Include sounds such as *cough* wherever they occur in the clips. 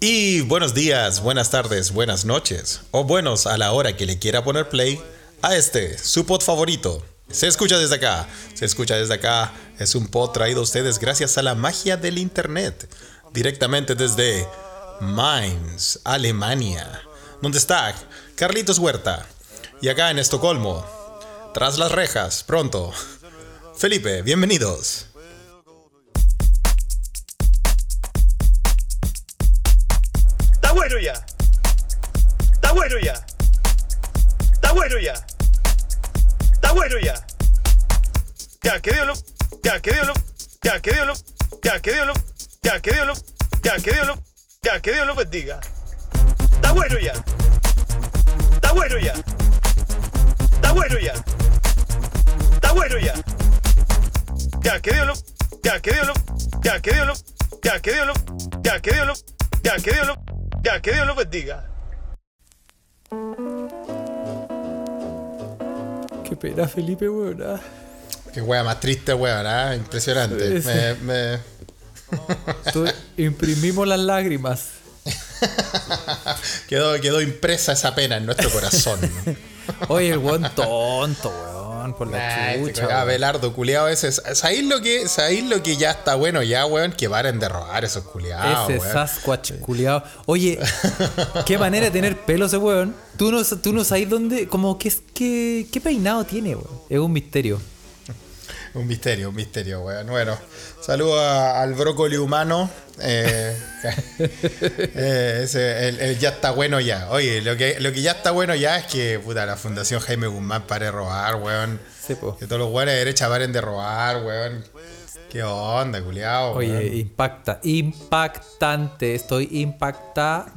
Y buenos días, buenas tardes, buenas noches, o buenos a la hora que le quiera poner play a este, su pod favorito. Se escucha desde acá, se escucha desde acá. Es un pod traído a ustedes gracias a la magia del internet, directamente desde Mainz, Alemania, donde está Carlitos Huerta. Y acá en Estocolmo, tras las rejas, pronto. Felipe, bienvenidos. Bueno ya. Está bueno ya. Está bueno ya. Está bueno ya. Ya, que Dios lo. Ya, que Dios lo. Ya, que Dios lo. Ya, que Dios lo. Ya, que Dios lo. Ya, que Dios lo. Ya, que Dios lo bendiga. Está bueno ya. Está bueno ya. Está bueno ya. Está bueno ya. Ya, que Dios lo. Ya, que Dios lo. Ya, que Dios lo. Ya, que Dios lo. Ya, que Dios lo. Ya, que Dios lo. Ya, que Dios lo bendiga. Qué pena, Felipe, weón. ah. Qué wea más triste, weón, ¿ah? Impresionante. Sí. Me, me- Tú- imprimimos las lágrimas. *laughs* quedó, quedó impresa esa pena en nuestro corazón. *laughs* Oye, el weón tonto, weón, por la Nah, este chucha. weón. Abelardo, culiado ese. ¿Sabéis lo, que, ¿Sabéis lo que ya está bueno ya, weón? Que paren de robar esos culiados, Ese weón. Sasquatch culiao. Oye, *laughs* qué manera de tener pelo ese weón. Tú no, tú no sabes dónde, como que, qué, qué peinado tiene, weón. Es un misterio. Un misterio, un misterio, weón. Bueno, saludo a- al brócoli humano. Eh, *laughs* eh, ese, el, el ya está bueno ya. Oye, lo que, lo que ya está bueno ya es que, puta, la Fundación Jaime Guzmán pare de robar, weón. Sí. Que todos los weones de derecha paren de robar, weón. ¿Qué onda, culiao? Oye, weón? impacta, impactante. Estoy impactado.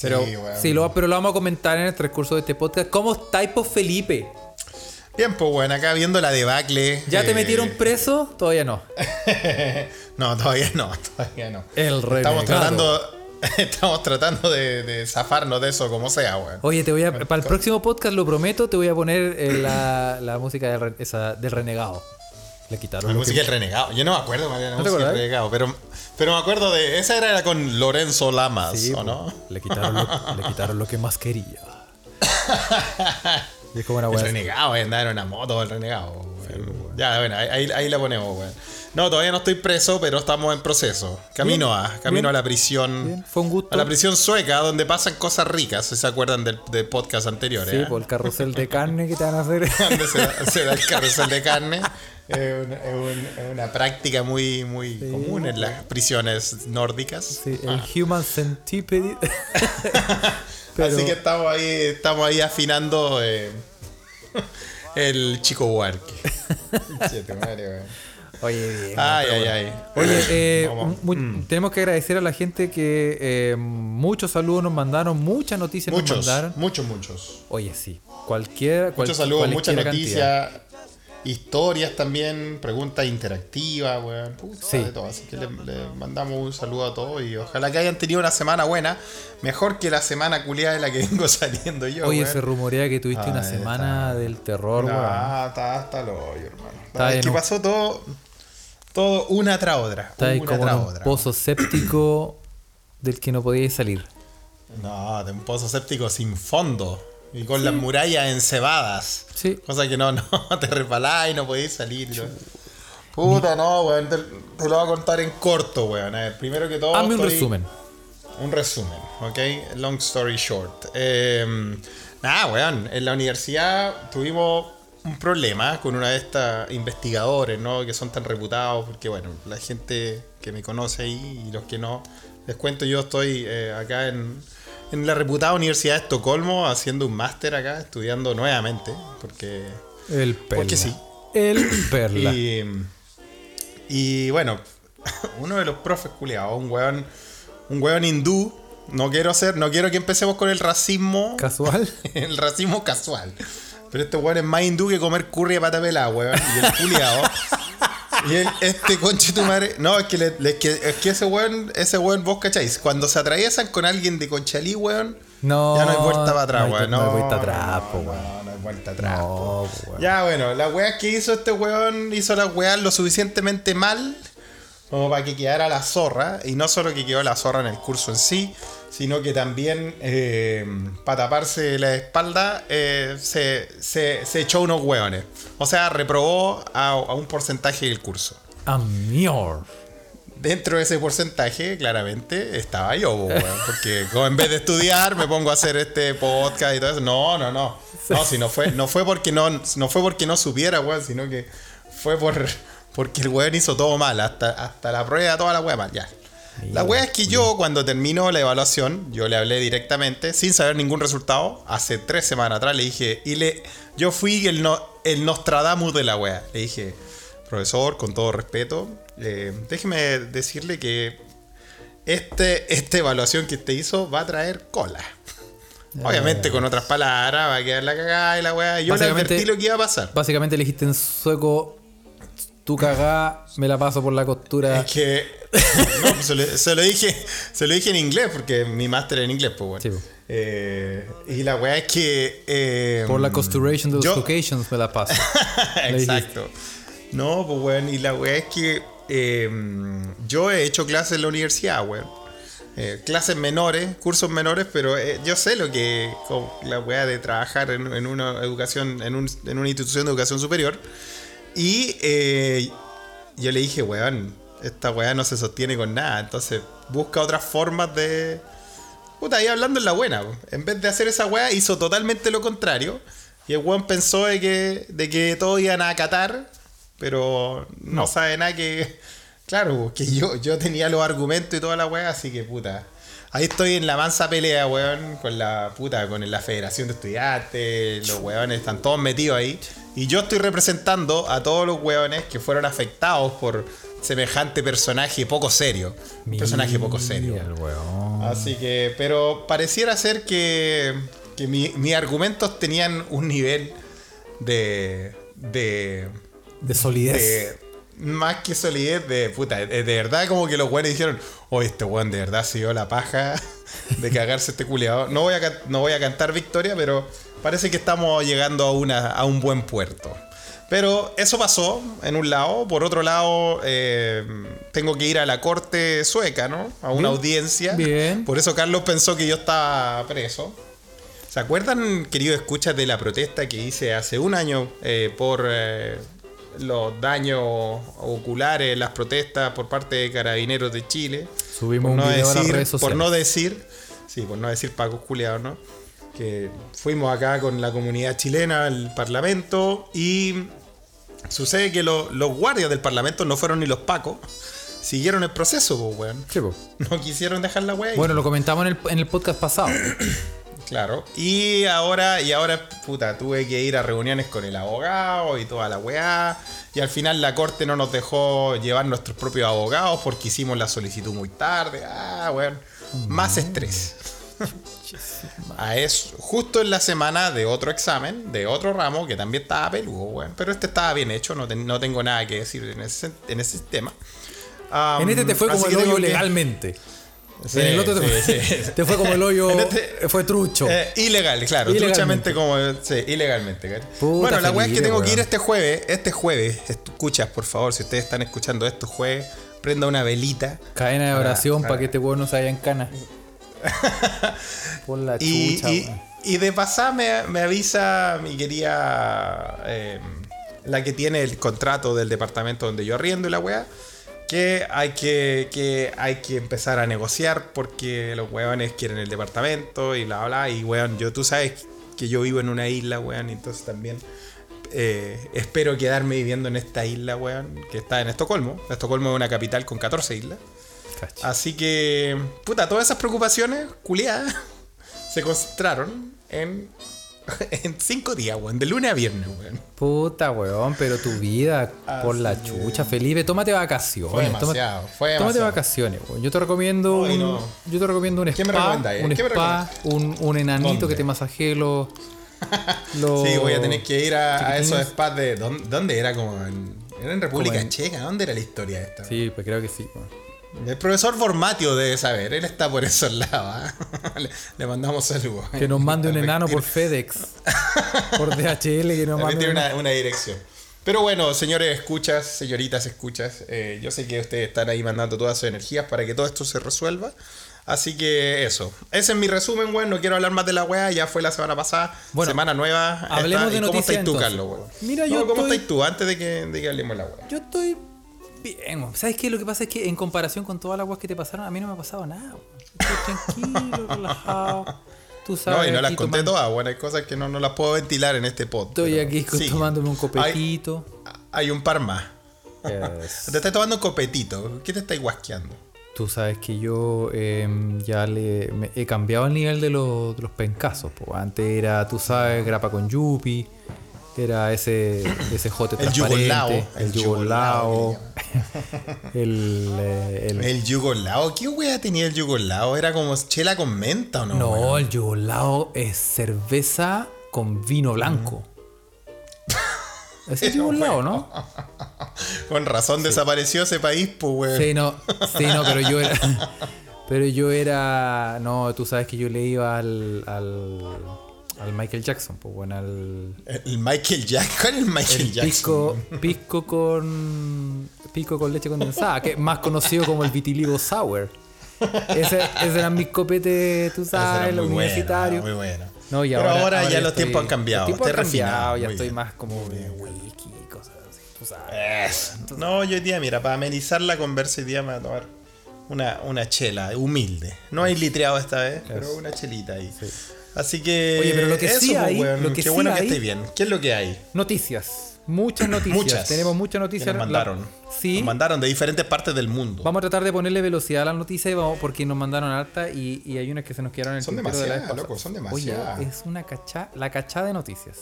Pero Sí, weón. sí, lo, pero lo vamos a comentar en el transcurso de este podcast. ¿Cómo estáis, Felipe? Pues, weón, acá viendo la debacle. ¿Ya te eh, metieron preso? Todavía no. *laughs* no, todavía no, todavía no. El Estamos renegado. tratando, *laughs* estamos tratando de, de zafarnos de eso como sea, weón. Oye, te voy a, para el próximo podcast, lo prometo, te voy a poner eh, la, la música del, esa, del renegado. Le quitaron La música que- del renegado. Yo no me acuerdo, María, la ¿No música del renegado. Pero, pero me acuerdo de. Esa era con Lorenzo Lamas, Sí, ¿o no? Le quitaron, lo, le quitaron lo que más quería. *laughs* Y es como una El renegado, eh, andaba en una moto el renegado. weón. ya, bueno, ahí, ahí- la ponemos, weón. No, todavía no estoy preso, pero estamos en proceso. Camino Bien, a, camino bien, a la prisión. bien, fue un gusto. A la prisión sueca, donde pasan cosas ricas, si se acuerdan del, del podcast anterior. Sí, eh? por el carrusel de carne que te van a hacer. *laughs* se, da- se da el *laughs* carrusel de carne. Es una, es un- es una práctica muy, muy común en las prisiones nórdicas. Sí, el Human Centipede. *laughs* Pero- Así que estamos ahí, estamos ahí afinando eh, *laughs* el chico Huarque. *laughs* Oye, bien. Ay, ay, ay. Oye, eh, mu- tenemos que agradecer a la gente que eh, muchos saludos nos mandaron, muchas noticias nos mandaron. muchos, muchos. Oye, sí. Cualquier, cual- Muchos saludos, muchas noticias, historias también, preguntas interactivas, weón. Puta, Sí. de todo. Así que le, le mandamos un saludo a todos y ojalá que hayan tenido una semana buena. Mejor que la semana culiada de la que *laughs* vengo saliendo yo. Oye, weón. se rumorea que tuviste una Ay, semana del terror, weón. No, está hasta el hoyo, hermano. Está es que un- pasó todo, todo una tras otra. Está una como tras un otra. pozo séptico del que no podíais salir. No, de un pozo séptico sin fondo. Y con las murallas encebadas. Sí. Cosa que no, *laughs* no, te resbalás y no podéis salir. Puta, no, weón. Te, te lo voy a contar en corto, weón. A ver, primero que todo. Hazme un estoy- resumen. Un resumen, ¿ok? Long story short. Eh, nada, weón. En la universidad tuvimos un problema con una de estas investigadores, ¿no? Que son tan reputados, porque, bueno, la gente que me conoce ahí y los que no, les cuento, yo estoy eh, acá en, en la reputada Universidad de Estocolmo haciendo un máster acá, estudiando nuevamente, porque... El perla. Porque sí. El *coughs* perla. Y, y bueno, *laughs* uno de los profes culiados, un weón, un weón hindú. No quiero hacer, no quiero que empecemos con el racismo. Casual. *laughs* el racismo casual. Pero este weón es más hindú que comer curry de pata pelada, weón. Y el culiado. *laughs* y el, este conche tu madre. No, es que, le- le- es que, es que ese weón, ese weón, vos cacháis. Cuando se atraviesan con alguien de Conchalí, weón. No, Ya no hay vuelta para atrás, no hay- weón. no hay No, vuelta atrás, po, weón. No, no hay vuelta atrás. No. Ya, bueno, la weá que hizo este weón hizo las weas lo suficientemente mal como para que quedara la zorra, y no solo que quedó la zorra en el curso en sí, sino que también eh, para taparse la espalda eh, se, se- se echó unos hueones. O sea, reprobó a, a un porcentaje del curso. Amior. Dentro de ese porcentaje, claramente, estaba yo, porque en vez de estudiar me pongo a hacer este podcast y todo eso. No, no, no. No, si no fue, no fue porque no, no fue porque no supiera, weón, sino que fue por porque el weón hizo todo mal, hasta, hasta la prueba, toda la weá mal, ya. La weá es que yo, cuando terminó la evaluación, yo le hablé directamente, sin saber ningún resultado, hace tres semanas atrás le dije, y le, yo fui el, no, el Nostradamus de la weá. Le dije, profesor, con todo respeto, eh, déjeme decirle que este, esta evaluación que usted hizo va a traer cola. Obviamente, con otras palabras, va a quedar la cagada y la weá. Yo le advertí lo que iba a pasar. Básicamente le dijiste en sueco, tu cagá, me la paso por la costura. Es que. No, pues se, lo, se lo dije, se lo dije en inglés, porque mi máster en inglés, pues bueno. Sí, pues. Eh, y la weá es que. eh, Por la costuration de los locations me la paso. *laughs* Exacto. No, pues weón, y la weá es que eh, yo he hecho clases en la universidad, weón. Eh, clases menores, cursos menores, pero eh, yo sé lo que como la weá de trabajar en, en una educación, en, un- en una institución de educación superior. Y eh, yo le dije, weón, esta weá no se sostiene con nada. Entonces busca otras formas de. Puta, ahí hablando en la buena. po. En vez de hacer esa weá, hizo totalmente lo contrario. Y el weón pensó de que, de que todos iban a acatar, pero no, sabe nada que. Claro, que yo, yo tenía los argumentos y toda la weá, así que puta. Ahí estoy en la mansa pelea, weón, con la puta, con la Federación de Estudiantes, los weones están todos metidos ahí. Y yo estoy representando a todos los weones que fueron afectados por semejante personaje poco serio. Un personaje poco serio. Así que, pero pareciera ser que, que mi- mis argumentos tenían un nivel de, de, De solidez. de- más que solidez de puta. De, de verdad, como que los weones dijeron, oye, este weón de verdad se dio la paja *laughs* de cagarse este culiado. No voy a, no voy a cantar victoria, pero parece que estamos llegando a, una, a un buen puerto. Pero eso pasó en un lado. Por otro lado, eh, tengo que ir a la corte sueca, ¿no? A una Bien. audiencia. Bien. Por eso Carlos pensó que yo estaba preso. ¿Se acuerdan, queridos escuchas, de la protesta que hice hace un año eh, por eh, los daños oculares, las protestas por parte de Carabineros de Chile? Subimos Por un no video a las decir, por no decir, sí, por no decir Paco Culeado, ¿no? Que fuimos acá con la comunidad chilena al Parlamento y sucede que lo- los guardias del Parlamento no fueron ni los Pacos, siguieron el proceso, pues, weón. Sí, po. No quisieron dejar la weá. Bueno, lo comentamos en el, en el podcast pasado. *clears throat* Claro. Y ahora, y ahora, puta, tuve que ir a reuniones con el abogado y toda la weá. Y al final la corte no nos dejó llevar nuestros propios abogados porque hicimos la solicitud muy tarde. Ah, weón. Más estrés. *laughs* *laughs* A eso, justo en la semana de otro examen, de otro ramo, que también estaba peludo, weón. Pero este estaba bien hecho, no, no tengo nada que decir en ese, en ese tema. En este te fue como el hoyo que- legalmente. Sí, en el otro te, sí, fue, sí. *laughs* te fue como el hoyo. *laughs* Este- fue trucho. Eh, ilegal, claro. Truchamente como. Sí, ilegalmente, Bueno, la weá es que tengo que ir este jueves. Este jueves, escuchas, por favor, si ustedes están escuchando esto jueves, prenda una velita. Cadena de oración para para- que este weón no se vaya en cana. *laughs* Por la Y, chucha, y, y de pasada me, me avisa mi querida. eh, la que tiene el contrato del departamento donde yo arriendo y la weá. Que hay que, que hay que empezar a negociar porque los weones quieren el departamento y bla bla. Y weón, yo tú sabes que yo vivo en una isla, weón, y entonces también eh, espero quedarme viviendo en esta isla, weón, que está en Estocolmo. Estocolmo es una capital con 14 islas. Así que, puta, todas esas preocupaciones, culiadas, *laughs* se concentraron en, *laughs* en cinco días, weón, de lunes a viernes, weón. Puta, weón, pero tu vida por la chucha, Felipe, tómate vacaciones. Fue demasiado, fue Tómate vacaciones, weón. Yo te recomiendo Ay, un, no. yo te recomiendo un ¿Qué me spa, recomendáis? un ¿Qué me spa, un, un enanito ¿Dónde? que te masajee los, *laughs* los- Sí, voy a tener que ir a, a esos spas de. ¿dónde, dónde era? Como en, era en República en- Checa. ¿Dónde era la historia esta? Sí, pues creo que sí. weón. El profesor Formatio debe saber, él está por esos lados. ¿ah? *laughs* le, le mandamos saludos. Que nos mande un *laughs* enano por FedEx. por DHL que nos mande tiene un una, una dirección. Pero bueno, señores escuchas, señoritas escuchas, eh, yo sé que ustedes están ahí mandando todas sus energías para que todo esto se resuelva. Así que eso. Ese es mi resumen, weón. No quiero hablar más de la weá. Ya fue la semana pasada. Bueno, semana nueva. hablemos de ¿Y ¿Cómo noticias, estás tú. Carlos, weón? Mira, No, yo ¿Cómo estoy- estás tú antes de que, de que hablemos de la weá? Yo estoy bien. ¿Sabes qué? Lo que pasa es que en comparación con todas las aguas que te pasaron, a mí no me ha pasado nada. Estoy tranquilo, *laughs* relajado. Tú sabes. No, y no las conté tomando- todas, bueno, hay cosas que no, no las puedo ventilar en este pod. Estoy pero aquí sí. tomándome un copetito. hay un par más. Yes. *laughs* Te estás tomando un copetito. ¿Qué te estáis guasqueando? Tú sabes que yo em, ya le me- he cambiado el nivel de, los- de los pencazos. po. Antes era, tú sabes, grapa con yupi. Era ese, ese jote El transparente. yugolao, El yugolao. *laughs* El, eh, el- El yugolao. ¿Qué wea tenía el yugolao? ¿Era como chela con menta o no? No, el yugolao es cerveza con vino blanco. Es el yugolao, *laughs* ¿no? Con razón desapareció ese país, pues, weón. Sí, no, sí, no, pero yo era. *laughs* Pero yo era. No, tú sabes que yo le iba al. al, al Michael Jackson, pues bueno, al. El Michael Jackson. ¿Cuál es el Michael El Jackson? pisco, pisco con. Pisco con leche condensada, que es más conocido como el vitiligo sour. Ese, ese eran mis copetes, tú sabes, los bueno, universitarios. muy bueno. No, y Pero ahora, ya los estoy- tiempos han cambiado. Los tiempos han cambiado, ya estoy bien. más como whisky y cosas así, tú sabes. No, yo hoy día, mira, para amenizar la conversa, hoy día me voy a tomar una, una chela humilde. No hay litreado esta vez, pero una chelita ahí. Así que. Oye, pero lo que eso, sí pues, hay- weón, lo que Qué sí bueno que esté bien. ¿Qué es lo que hay? Noticias, muchas noticias. Muchas. Tenemos muchas Que noticias. nos La- mandaron. sí. Nos mandaron de diferentes partes del mundo. Vamos a tratar de ponerle velocidad a la noticia y vamos, porque nos mandaron harta y, y hay unas que se nos quedaron en el Son de demasiadas, loco, son demasiadas. Oye, es una cachá, la cachá de noticias.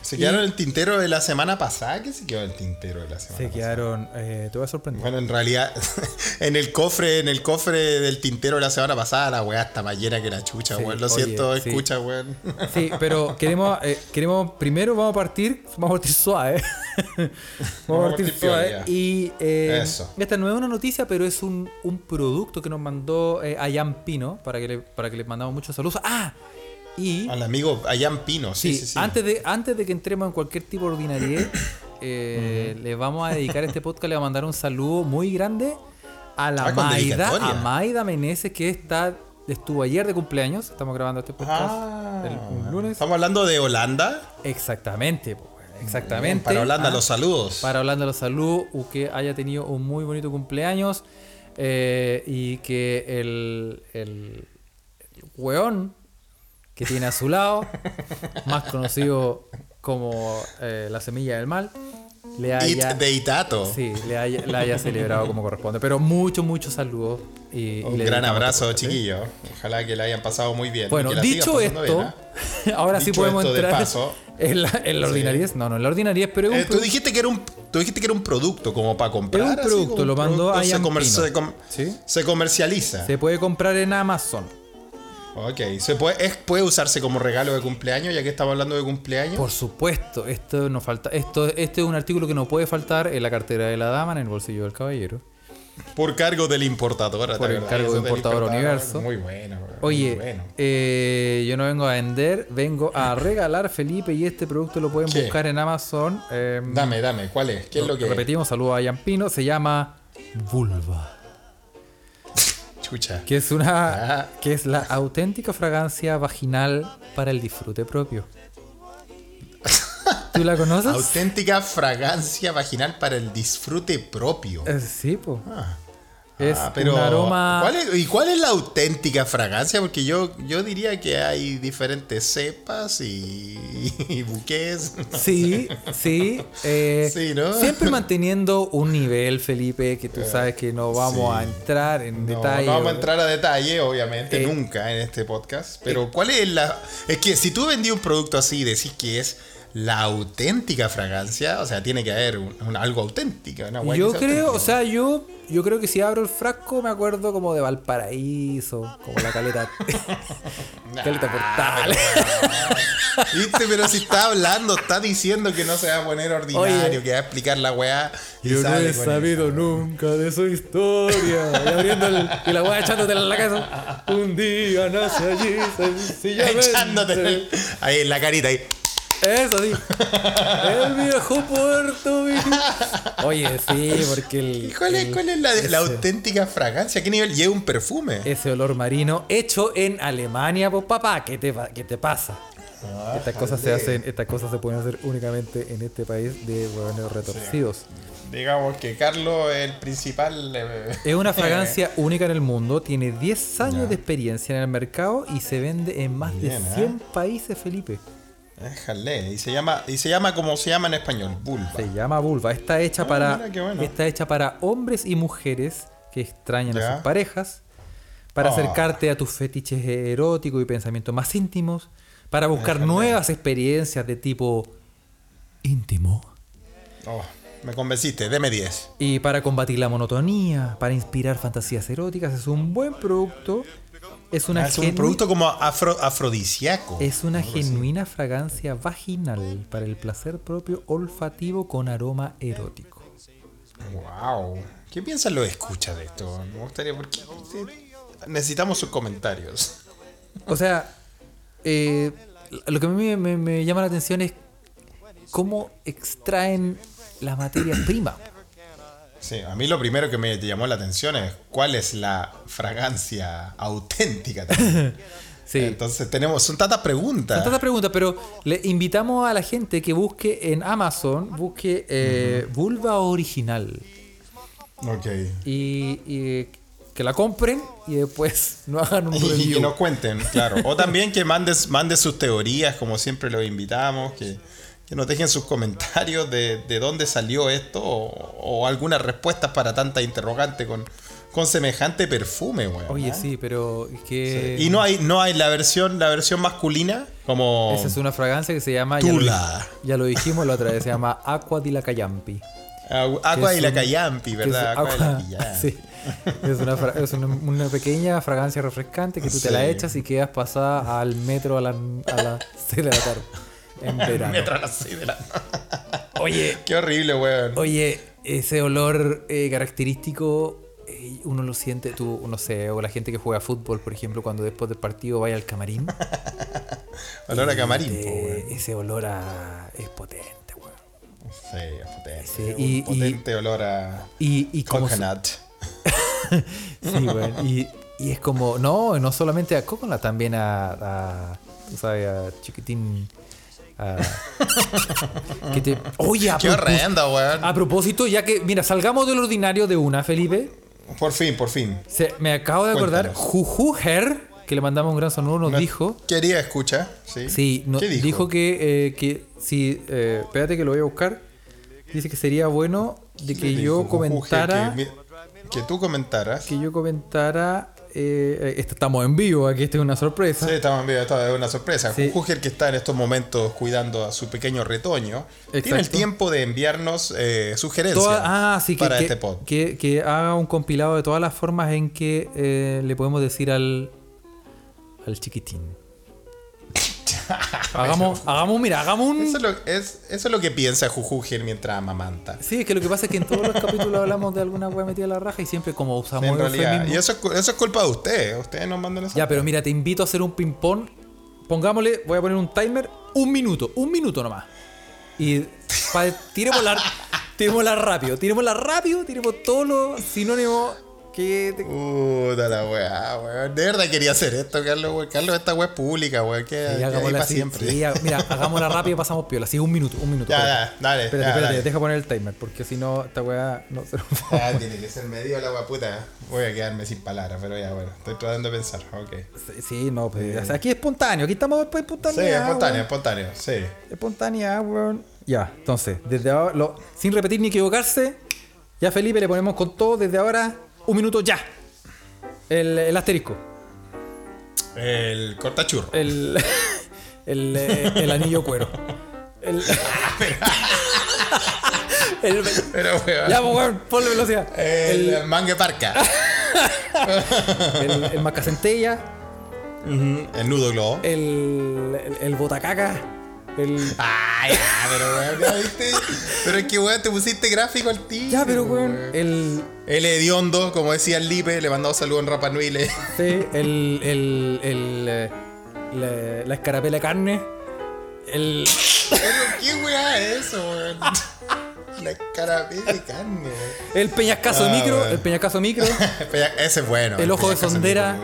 Se quedaron en el tintero de la semana pasada. ¿Qué se quedó el tintero de la semana Se pasada? quedaron, eh, te voy a sorprender. Bueno, en realidad, *laughs* en el cofre, en el cofre del tintero de la semana pasada, la weá está más llena que la chucha, Sí, weón. Lo oye, siento, sí. escucha, weón. Sí, pero *laughs* queremos, eh, queremos primero vamos a partir, vamos a partir suave. *laughs* vamos a partir suave. Y eh, Eso. esta no es una noticia, pero es un, un producto que nos mandó eh, Ayan Pino para que le, para que le mandamos muchos saludos. Ah, y Al amigo Ayan Pino, sí, sí, sí. Antes, de, antes de que entremos en cualquier tipo de ordinariedad, *coughs* eh, le vamos a dedicar este podcast, le vamos a mandar un saludo muy grande a la Ah, Maida, a Maida Meneses, que está, estuvo ayer de cumpleaños. Estamos grabando este podcast Ah, el lunes. Estamos hablando de Holanda. Exactamente, exactamente. Para Holanda, Ah, los saludos. Para Holanda los saludos, que haya tenido un muy bonito cumpleaños eh, y que el, el, el weón que tiene a su lado, más conocido como eh, la semilla del mal, le It haya, de Itato. sí, le haya, la haya celebrado como corresponde. Pero muchos, muchos saludos. Y, Un gran abrazo, ¿sí? chiquillos. Ojalá que la hayan pasado muy bien. Bueno, dicho esto, bien, ¿ah? *laughs* ahora sí podemos esto de entrar paso. en la, en la Sí. ordinariez. No, no, en la ordinariez, pero Eh, tú dijiste que era un tú dijiste que era un producto como para comprar. Es un producto, un lo mandó a se, Ian comer- Pino. se com- ¿Sí? se comercializa. se puede comprar en Amazon. Ok, se puede, es- puede usarse como regalo de cumpleaños, ya que estamos hablando de cumpleaños. Por supuesto, esto no falta. Esto, este es un artículo que no puede faltar en la cartera de la dama, en el bolsillo del caballero. Por cargo del importador. Por cargo del importador universo. Muy bueno. muy Oye, bueno. eh, yo no vengo a vender, vengo a *laughs* regalar, Felipe, y este producto lo pueden ¿Qué? buscar en Amazon. eh, Dame, dame, ¿cuál es? ¿Qué es lo que? Repetimos, saludos a Yampino, se llama Vulva. Chucha. Que es una. Ah. que es la auténtica fragancia vaginal para el disfrute propio. ¿Tú la conoces? *laughs* Auténtica fragancia vaginal para el disfrute propio. Eh, sí, pues. Ah. Es Ah, pero un aroma. ¿cuál es- ¿Y cuál es la auténtica fragancia? Porque yo, yo diría que hay diferentes cepas y, y buques. Sí, sí. eh, Sí, ¿no? Siempre manteniendo un nivel, Felipe, que tú sabes que no vamos sí. a entrar en No, detalle. no vamos a entrar a detalle, obviamente, Eh, nunca en este podcast. Pero ¿cuál es la...? Es que si tú vendí un producto así y decís que es la auténtica fragancia, o sea, tiene que haber un- un- algo auténtico. una guay Yo creo, o sea, yo, yo creo que si abro el frasco me acuerdo como de Valparaíso, como la caleta. *laughs* *laughs* caleta portal. ¿Viste? Pero si está hablando, está diciendo que no se va a poner ordinario, Oye. que va a explicar la weá. Yo no he sabido eso. nunca de su historia. Y abriendo el, y la weá echándote en la cabeza. Un día nace allí *laughs* sencillamente. Echándote ahí en la carita ahí. Eso sí. El viejo puerto, viejo. Oye, sí, porque el. ¿Y cuál es, el- cuál es la, auténtica fragancia? ¿Qué nivel? Lleva un perfume. Ese olor marino hecho en Alemania, pues papá, ¿qué te, qué te pasa? Ah, Estas cosas se hacen, estas cosas se pueden hacer únicamente en este país de huevones retorcidos. Digamos que Carlos es el principal. eh, Es una *laughs* fragancia única en el mundo, tiene 10 años de experiencia en el mercado y se vende en más Bien, de ¿eh? 100 países, Felipe. Déjale. Y se llama, y se llama como se llama en español, vulva. Se llama vulva. Está hecha Ah, para bueno. está hecha para hombres y mujeres que extrañan a sus parejas, para Ah. acercarte a tus fetiches eróticos y pensamientos más íntimos, para buscar Déjale. nuevas experiencias de tipo íntimo Oh, me convenciste, deme 10. y para combatir la monotonía, para inspirar fantasías eróticas. Es un buen producto. Es una Ah, es un producto como afro, afrodisíaco. Es una genuina fragancia vaginal para el placer propio olfativo con aroma erótico. Wow. ¿Qué piensan los escuchas de esto? Me gustaría porque necesitamos sus comentarios. O sea, eh, lo que a mí me, me- me llama la atención es cómo extraen la materia prima. Sí, a mí lo primero que me llamó la atención es cuál es la fragancia auténtica. también. *laughs* Sí. Entonces tenemos, son tantas preguntas. Son tantas preguntas, pero le invitamos a la gente que busque en Amazon, busque eh, vulva original Ok. y, y que la compren y después *laughs* no hagan un Y review. que nos cuenten, claro. O también que mandes, mandes sus teorías, como siempre los invitamos, que, que nos dejen sus comentarios de, de dónde salió esto o, o algunas respuestas para tanta interrogante con, con semejante perfume, weón. Oye, ¿ah? sí, pero es que... Y no hay, no hay la versión, la versión masculina, como Esa es una fragancia que se llama... Ya lo, Tula. ya lo dijimos la otra vez, se llama Aqua di la Callampi. Agu- Agua y la que ¿verdad? Agua y la sí. Es, una, es una, una pequeña fragancia refrescante que tú te la echas y quedas pasada al metro a, la- a las 6 de la tarde. En verano. Así de la- Oye, *laughs* Qué horrible, weón. oye, ese olor eh, característico, eh, uno lo siente, tú, no sé, o la gente que juega fútbol, por ejemplo, cuando después del partido vaya al camarín. *laughs* Olor a camarín, po, weón. ese olor a, es potente, weón. Sí, es potente. Sí, un y- potente olor a Y, y coconut. *laughs* Sí, weón. Y, y es como, no, no solamente a Coconut, también a, a tú sabes, a Chiquitín. A- que te- oye, a, Qué horrendo, weón. a propósito, ya que, mira, salgamos del ordinario de una, Felipe. Por fin, por fin. Se- me acabo de acordar, Cuéntanos. Juju Her, que le mandamos un gran saludo, nos No- dijo. Quería escuchar, sí. Sí, no- ¿Qué dijo? dijo? que, eh, que si, eh, espérate que lo voy a buscar. Dice que sería bueno de que ¿Qué yo dijo? comentara. Que tú comentaras. que yo comentara. Eh, estamos en vivo, aquí esta es una sorpresa. Sí, estamos en vivo, esto es una sorpresa. Sí. Jujuger, que está en estos momentos cuidando a su pequeño retoño, tiene el tiempo de enviarnos eh, sugerencias Toda- ah, sí, para que, este pod. que, que haga un compilado de todas las formas en que eh, le podemos decir al, al chiquitín. *laughs* hagamos, hagamos, mira, hagamos un. Eso es, lo, es- eso es lo que piensa Jujuger mientras amamanta. Sí, es que lo que pasa es que en todos los *laughs* capítulos hablamos de alguna wea metida a la raja y siempre como usamos en realidad. eufemismos. Y eso eso es culpa de ustedes. Ustedes nos mandan esa. Ya, pero mira, te invito a hacer un ping-pong. Pongámosle, voy a poner un timer, un minuto, un minuto nomás. Y pa, tirémosla, *laughs* tirémosla rápido, tirémosla rápido, tiremos todos los sinónimos te- Puta la weá, weón. De verdad quería hacer esto, Carlos, weón. Carlos, esta weá es pública, weón. Que, Sí, hagámosla para así, siempre. sí, mira, hagámosla rápido y pasamos piola. Sí, un minuto, un minuto. Ya, espérate. ya, dale, Espérate, ya, espérate, dale. deja poner el timer, porque si no, esta weá no se lo Ah, tiene que ser medio la weá puta. Voy a quedarme sin palabras, pero ya, bueno. Estoy tratando de pensar, ok. Sí, Sí, no, pues, o sea, aquí es espontáneo, aquí estamos pues, Sí, espontáneos. espontáneo, espontáneo, sí. Espontánea, weón. Ya, entonces, desde ahora, lo- sin repetir ni equivocarse, ya Felipe le ponemos con todo desde ahora, un minuto ya. El, el asterisco. El cortachurro. El, *laughs* el, eh, el anillo cuero. El, *laughs* *laughs* el- Pero, weón. ya, pues, weón, ponle velocidad. El, El, mangue parca. el, el macacentella, el nudo globo. el, el, el botacaca, el... Ay, ya, pero weón, ya viste. Pero es que weón, te pusiste gráfico al tío. Ya, pero, weón, el... El hediondo, como decía el Lipe, le mandamos saludos en Rapa Nui. le- *laughs* Sí, el, el, el, eh, la, la escarapela de carne, el, Pero qué weá es eso, weón. La carabela de carne, weón. El peñascaso Ah, micro, el peñascaso micro, *laughs* Ese es bueno. el ojo de sondera,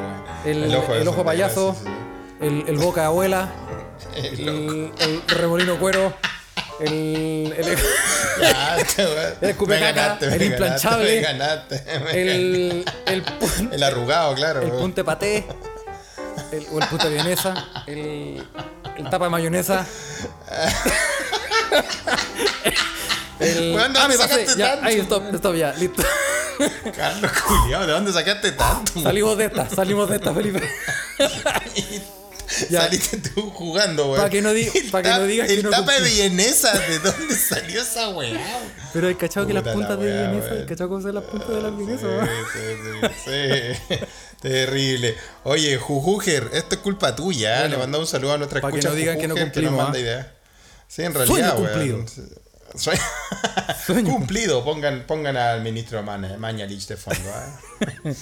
el, el ojo, sondera, payaso, sí, sí. El, el boca de abuela, *laughs* El el, el remolino cuero, el, el. El escupecaca, *laughs* el implanchable, el, el, arrugado, claro. el punte paté, el, o el punte vienesa, el, el tapa de mayonesa. *laughs* El, ¿de ah, me pasé. sacaste Ya, tanto? ahí, stop, stop, ya, listo. Carlos Julián, ¿de dónde sacaste tanto? Salimos de esta, salimos de esta, Felipe. Ya. Saliste tú jugando, weón. Pa' que no di- El pa' que no digas que El no tapa de vienesa, ¿de dónde salió esa weá? Pero hay cachado que las la puntas de vienesa, hay cachado cómo son las puntas de las vienesas, Sí, sí, sí, sí. Terrible. Oye, Jujuger, esto es culpa tuya. ¿eh? Bueno, Le mandamos un saludo a nuestra pa' que escucha no digan que no cumplimos, nos manda ideas. Sí, en Sueño realidad, cumplido. Sueño, Sueño cumplido. Pongan, pongan al ministro Maña- Mañalich de fondo. ¿ah? *laughs*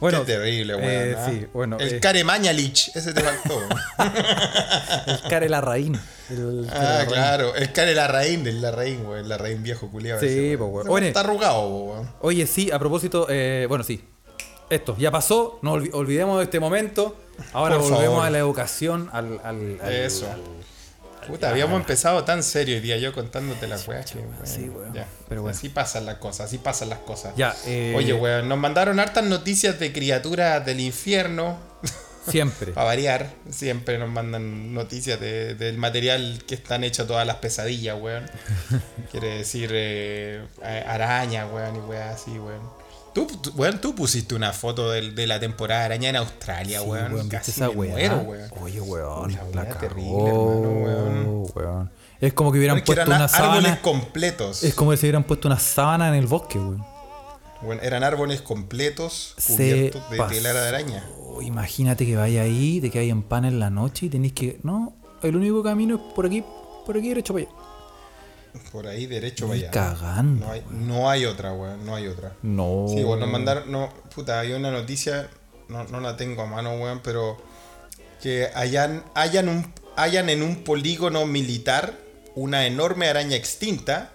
Bueno, Qué terrible, weón. eh, ¿ah? sí, bueno. El eh, Care Mañalich, ese te faltó. *laughs* el care Larraín. El ah, claro. El Care Larraín, el Larraín, weón. El Larraín viejo culiado. Sí, ese, weón. Oye. Está arrugado, weón. Oye, sí, a propósito, eh, bueno, sí. Esto ya pasó, no olvi- olvidemos de este momento. Ahora Por volvemos favor. a la educación, al. al, al- Eso. al- Puta, habíamos empezado tan serio hoy día yo contándote las weas. que, weón, Sí, weón. ya. Pero bueno. Así pasan las cosas, así pasan las cosas. Ya, eh, Oye, weón, nos mandaron hartas noticias de criaturas del infierno. Siempre. *laughs* Para variar, siempre nos mandan noticias de- del material que están hechas todas las pesadillas, weón. *laughs* Quiere decir eh, araña, weón, y weas así, weón. Tú, tú- weón, tú pusiste una foto del- de, la temporada de araña en Australia, Sí, weón. weón, ¿viste Casi esa me weá? muero, weón. Oye, weón. La La, terrible, hermano, weón. weón. Es como que hubieran Porque puesto una árboles sábana. completos. Es como si hubieran puesto una sábana en el bosque, weón. Bueno, eran árboles completos Se cubiertos de pasó. telera de araña. Imagínate que vaya ahí, te que en pan en la noche y tenéis que. No, el único camino es por aquí, por aquí derecho para allá. Por ahí derecho vaya. cagando. No hay, no hay otra, weón. No hay otra. No. Sí, bueno, nos mandaron. No, puta, hay una noticia. No, no la tengo a mano, weón, pero. Que hayan, hayan, un, hayan en un polígono militar una enorme araña extinta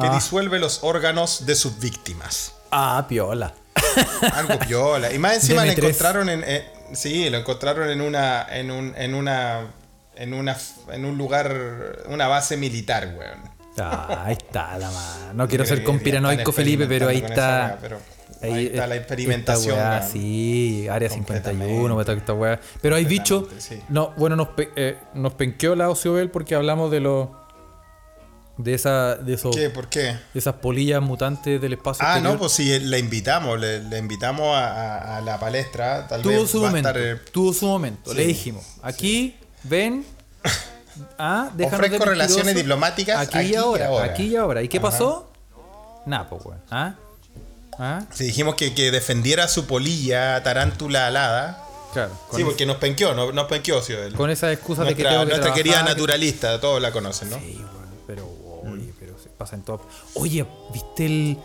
que Ah. disuelve los órganos de sus víctimas. Ah, piola. *laughs* Algo piola. Y más encima lo DM3. encontraron en. eh, sí, lo encontraron en una. En un. En una. En una. En un lugar. Una base militar, weón. Ah, ahí está la mano. No quiero ser conspiranoico, Felipe, pero ahí está. pero ahí está la experimentación. sí, área 51, Completamente. esta, weá. Pero hay dicho. sí. No, bueno, nos, eh, nos penqueó la Ociobel porque hablamos de los. De esa. De esos. ¿Qué? ¿Por qué? de esas polillas mutantes del espacio. Ah, no, pues sí, le invitamos, le, le invitamos a, a- a la palestra. Tal tuvo vez su momento. estar, eh, tuvo su momento. Le dijimos, aquí, ven. *laughs* Ah, déjanos Ofrezco relaciones diplomáticas Aquí, aquí y y ahora, ahora. Aquí y ahora. ¿Y qué Ajá. pasó? Nada, pues, weón. ¿Ah? ¿Ah? sí, dijimos que, que defendiera su polilla tarántula alada. Claro. Sí, porque nos penqueó, no- nos penqueó, sí. el- con esa excusa de que nuestra tengo que nuestra querida trabajar, que- naturalista, todos la conocen, ¿no? Sí, pero oye, pero se pasa en todo. Oye, ¿viste el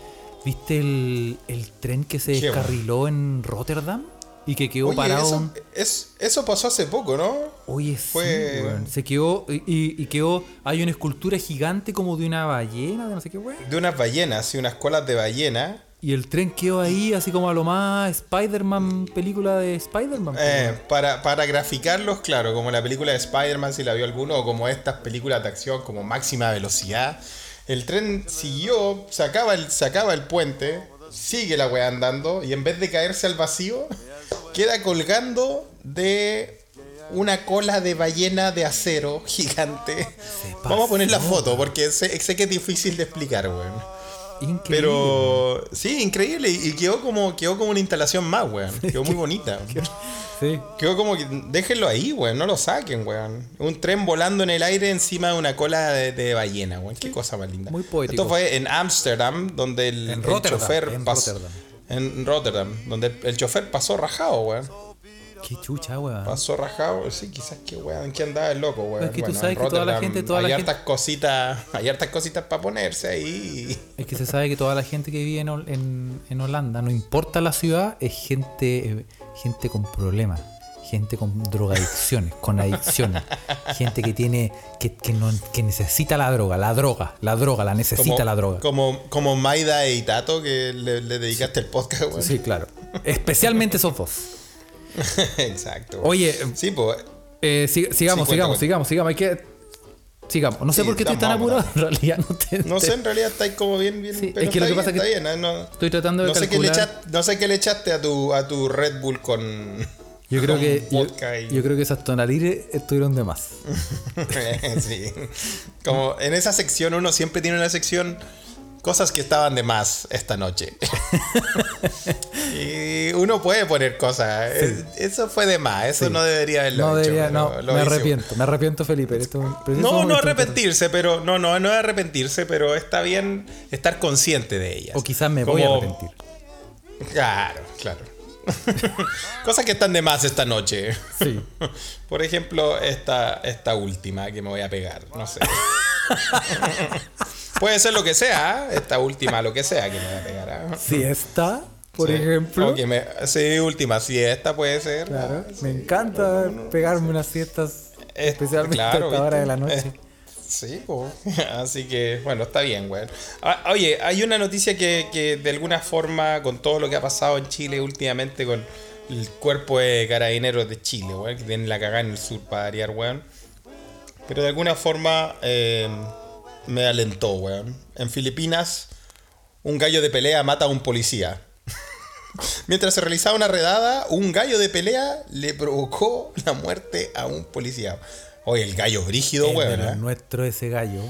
viste el, el tren que se Qué descarriló en Rotterdam? Y que quedó Oye, parado. eso, un- es- eso pasó hace poco, ¿no? Oye, fue- sí, weón. Se quedó. Y, y- y quedó. Hay una escultura gigante como de una ballena, de no sé qué, weón. De unas ballenas, sí, unas colas de ballena. Y el tren quedó ahí, así como a lo más Spider-Man, película de Spider-Man. Eh, para, para graficarlos, claro, como la película de Spider-Man, si la vio alguno, o como estas películas de acción como máxima velocidad. El tren siguió, sacaba el, sacaba el puente, sigue la weá andando, y en vez de caerse al vacío, queda colgando de una cola de ballena de acero gigante. Vamos a poner la foto, porque sé, sé que es difícil de explicar, weón. Increíble. Pero sí, increíble. Y quedó como, quedó como una instalación más, weón. Quedó muy bonita. *laughs* Sí. Quedó como que déjenlo ahí, weón. No lo saquen, weón. Un tren volando en el aire encima de una cola de, de ballena, weón. Qué cosa más linda. muy poético. Esto fue en Ámsterdam, donde el, En el Rotterdam, chofer en pasó. Rotterdam. En Rotterdam, donde el, el chofer pasó rajado, weón. Qué chucha, weón. Pasó rajado. Sí, quizás que, weón. ¿En qué andaba el loco, weón? Es que tú Bueno, sabes en que toda la Rotterdam gente- toda la hay gente- hartas cositas, hay hartas cositas para ponerse ahí. Es que se sabe que toda la gente que vive en, en- en Holanda, no importa la ciudad, es gente, eh, gente con problemas. Gente con drogadicciones, con adicciones, gente que tiene, que, que, no, que necesita la droga, la droga, la droga, la necesita Como, la droga. como, como Maida e Itato, que le, le dedicaste el podcast, weón. Sí, claro. Especialmente esos dos. *laughs* Exacto. Oye, Sí, pues. eh, sig- sigamos, Sí, sigamos, sigamos, sigamos. Hay que. Sigamos. No sé Sí, por qué estoy tan apurado. En realidad no te. No sé, en realidad estáis como bien, bien. Sí, pero es que lo que pasa bien, es que bien, no, Estoy tratando de no sé, qué le calcular. echaste, no sé qué le echaste a tu, a tu Red Bull con. Yo creo que yo, vodka y- yo creo que esas tonalires estuvieron de más. *laughs* sí. Como en esa sección, uno siempre tiene una sección. Cosas que estaban de más esta noche. *laughs* y uno puede poner cosas. Eso fue de más. Eso Sí. no debería haberlo No hecho, debería, no, lo me arrepiento, me arrepiento Felipe. Esto No, no arrepentirse, pero no, no, no arrepentirse, pero está bien estar consciente de ellas. O quizás me voy a arrepentir. Claro, claro. Cosas que están de más esta noche. Sí. *laughs* Por ejemplo, esta, esta última que me voy a pegar. No sé. *laughs* Puede ser lo que sea, ¿eh? esta última, lo que sea que me voy a pegar. ¿eh? Siesta, por Sí. ejemplo. O que me- sí, última, sí, esta puede ser. Claro, ¿no? me encanta pegarme unas siestas, Es- especialmente claro, a esta hora de la noche. Sí, po. *laughs* así que bueno, está bien, güey. Ah, Oye, hay una noticia que, que de alguna forma, con todo lo que ha pasado en Chile últimamente, con el cuerpo de carabineros de Chile, güey, que tienen la cagada en el sur para variar, weón. Pero de alguna forma eh, me alentó, weón. En Filipinas, un gallo de pelea mata a un policía. *laughs* Mientras se realizaba una redada, un gallo de pelea le provocó la muerte a un policía. Oye, el gallo brígido, weón. de los ¿eh? nuestro ese gallo.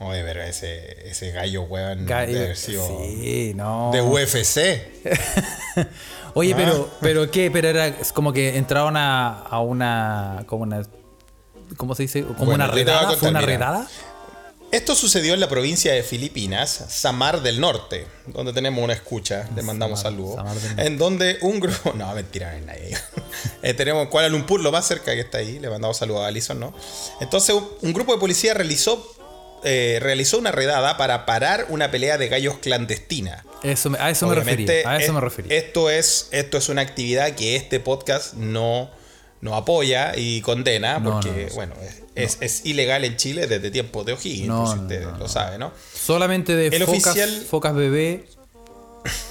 Oye, pero ese, ese gallo, weón, Gallo- debe haber sido sí, no. de UFC. *laughs* Oye, Ah. pero, pero qué, pero era es como que entraron a, a una, como una, ¿cómo se dice? Como Bueno, una redada, fue una redada. Esto sucedió en la provincia de Filipinas, Samar del Norte, donde tenemos una escucha, le mandamos Samar- saludos. Samar. En donde un grupo. *laughs* No, mentira, no nadie. *laughs* Eh, tenemos Kuala Lumpur, lo más cerca que está ahí, le mandamos saludos a Alison, ¿no? Entonces, un- grupo de policía realizó, eh, realizó una redada para parar una pelea de gallos clandestina. Eso me- a eso me refería. A eso es- me refería. Esto es, esto es una actividad que este podcast no, no apoya y condena, porque, no, no. bueno, es, ilegal en Chile desde tiempos de O'Higgins, No, por si no, usted no, lo no. sabe, ¿no? Solamente de el focas, oficial- focas bebé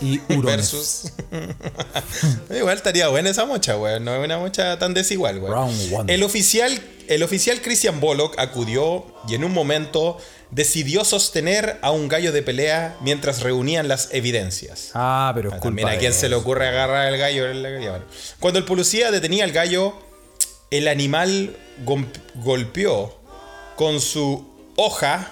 y *laughs* hurones. Versus. *laughs* Igual estaría buena esa mocha, weón. No es una mocha tan desigual, weón. One. El oficial, el oficial Christian Bollock acudió y en un momento decidió sostener a un gallo de pelea mientras reunían las evidencias. Ah, pero es Ah, culpa a quién se le ocurre agarrar el gallo. Cuando el policía detenía al gallo, el animal golpeó con su hoja.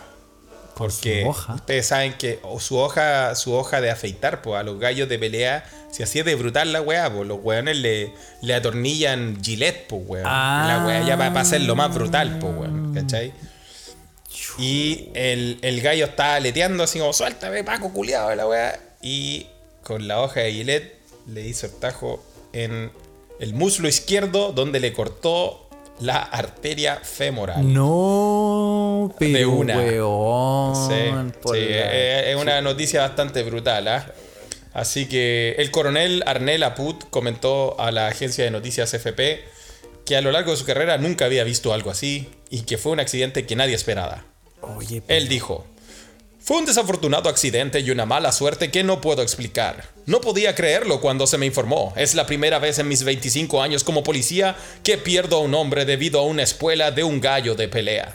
Porque su hoja. ustedes saben que su hoja, su hoja de afeitar, pues a los gallos de pelea, si así es de brutal la weá, pues los weones le, le atornillan gilet, pues weón. Ah. La weá ya va a ser lo más brutal, pues weón, ¿cachai? Y el, el gallo estaba aleteando así como, suéltame, Paco, culiado, la weá. Y con la hoja de gilet le hizo el tajo en el muslo izquierdo donde le cortó la arteria femoral. No, pero De una. weón. Sí, es una noticia bastante brutal. ¿ah? Así que el coronel Arnel Aput comentó a la agencia de noticias FP que a lo largo de su carrera nunca había visto algo así y que fue un accidente que nadie esperaba. Oye, pero- Él dijo, fue un desafortunado accidente y una mala suerte que no puedo explicar. No podía creerlo cuando se me informó. Es la primera vez en mis 25 años como policía que pierdo a un hombre debido a una espuela de un gallo de pelea.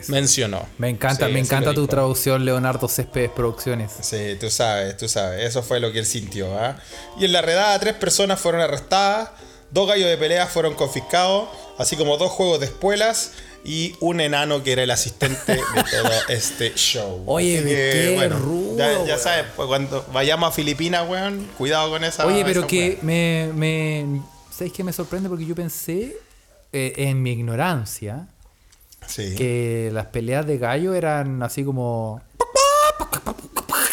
es- Mencionó. me encanta, Sí, me encanta tu traducción, Leonardo Céspedes Producciones. Sí, tú sabes, tú sabes. Eso fue lo que él sintió. ¿ah? Y en la redada, tres personas fueron arrestadas, dos gallos de pelea fueron confiscados, así como dos juegos de espuelas y un enano que era el asistente de *laughs* todo este show. Oye, Así qué rudo, Ya, sabes, pues, cuando vayamos a Filipinas, weón, cuidado con esa. Oye, pero esa que me, me. ¿Sabes qué me sorprende? Porque yo pensé, eh, en mi ignorancia, Sí. que las peleas de gallo eran así como.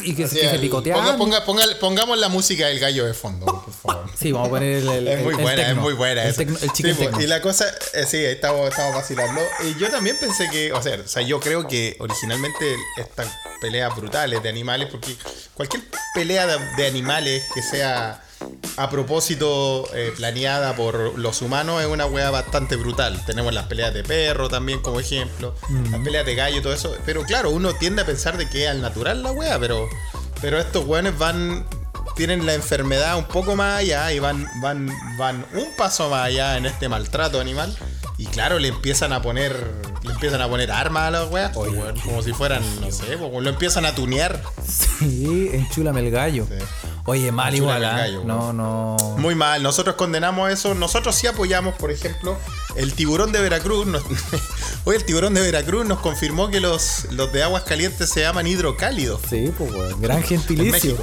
Y que, se picoteaban. ponga- ponga- ponga- pongamos la música del gallo de fondo, por favor. Sí, vamos a poner el. el- Es muy el- buena, es muy buena. El, tecno- el Sí, pues, y la cosa, eh, sí, estamos, estamos vacilando. Y yo también pensé que, o sea, o sea, yo creo que originalmente estas peleas brutales de animales, porque cualquier pelea de, de animales que sea a propósito eh, planeada por los humanos es una weá bastante brutal. Tenemos las peleas de perro también como ejemplo, las peleas de gallo y todo eso. Pero claro, uno tiende a pensar de que es al natural la weá, pero, pero estos weones van tienen la enfermedad un poco más allá y van, van, van un paso más allá en este maltrato animal. Y claro, le empiezan a poner. Le empiezan a poner armas a las weas. como si fueran, no sé, lo empiezan a tunear. Sí, enchúlame el gallo. Sí. Oye, mal igual, ¿ah? gallo, No, no. Muy mal, nosotros condenamos eso. Nosotros sí apoyamos, por ejemplo, el tiburón de Veracruz. Nos- *laughs* Hoy el tiburón de Veracruz nos confirmó que los, los de aguas calientes se llaman hidrocálidos. Sí, pues, weón. Gran gentilicio.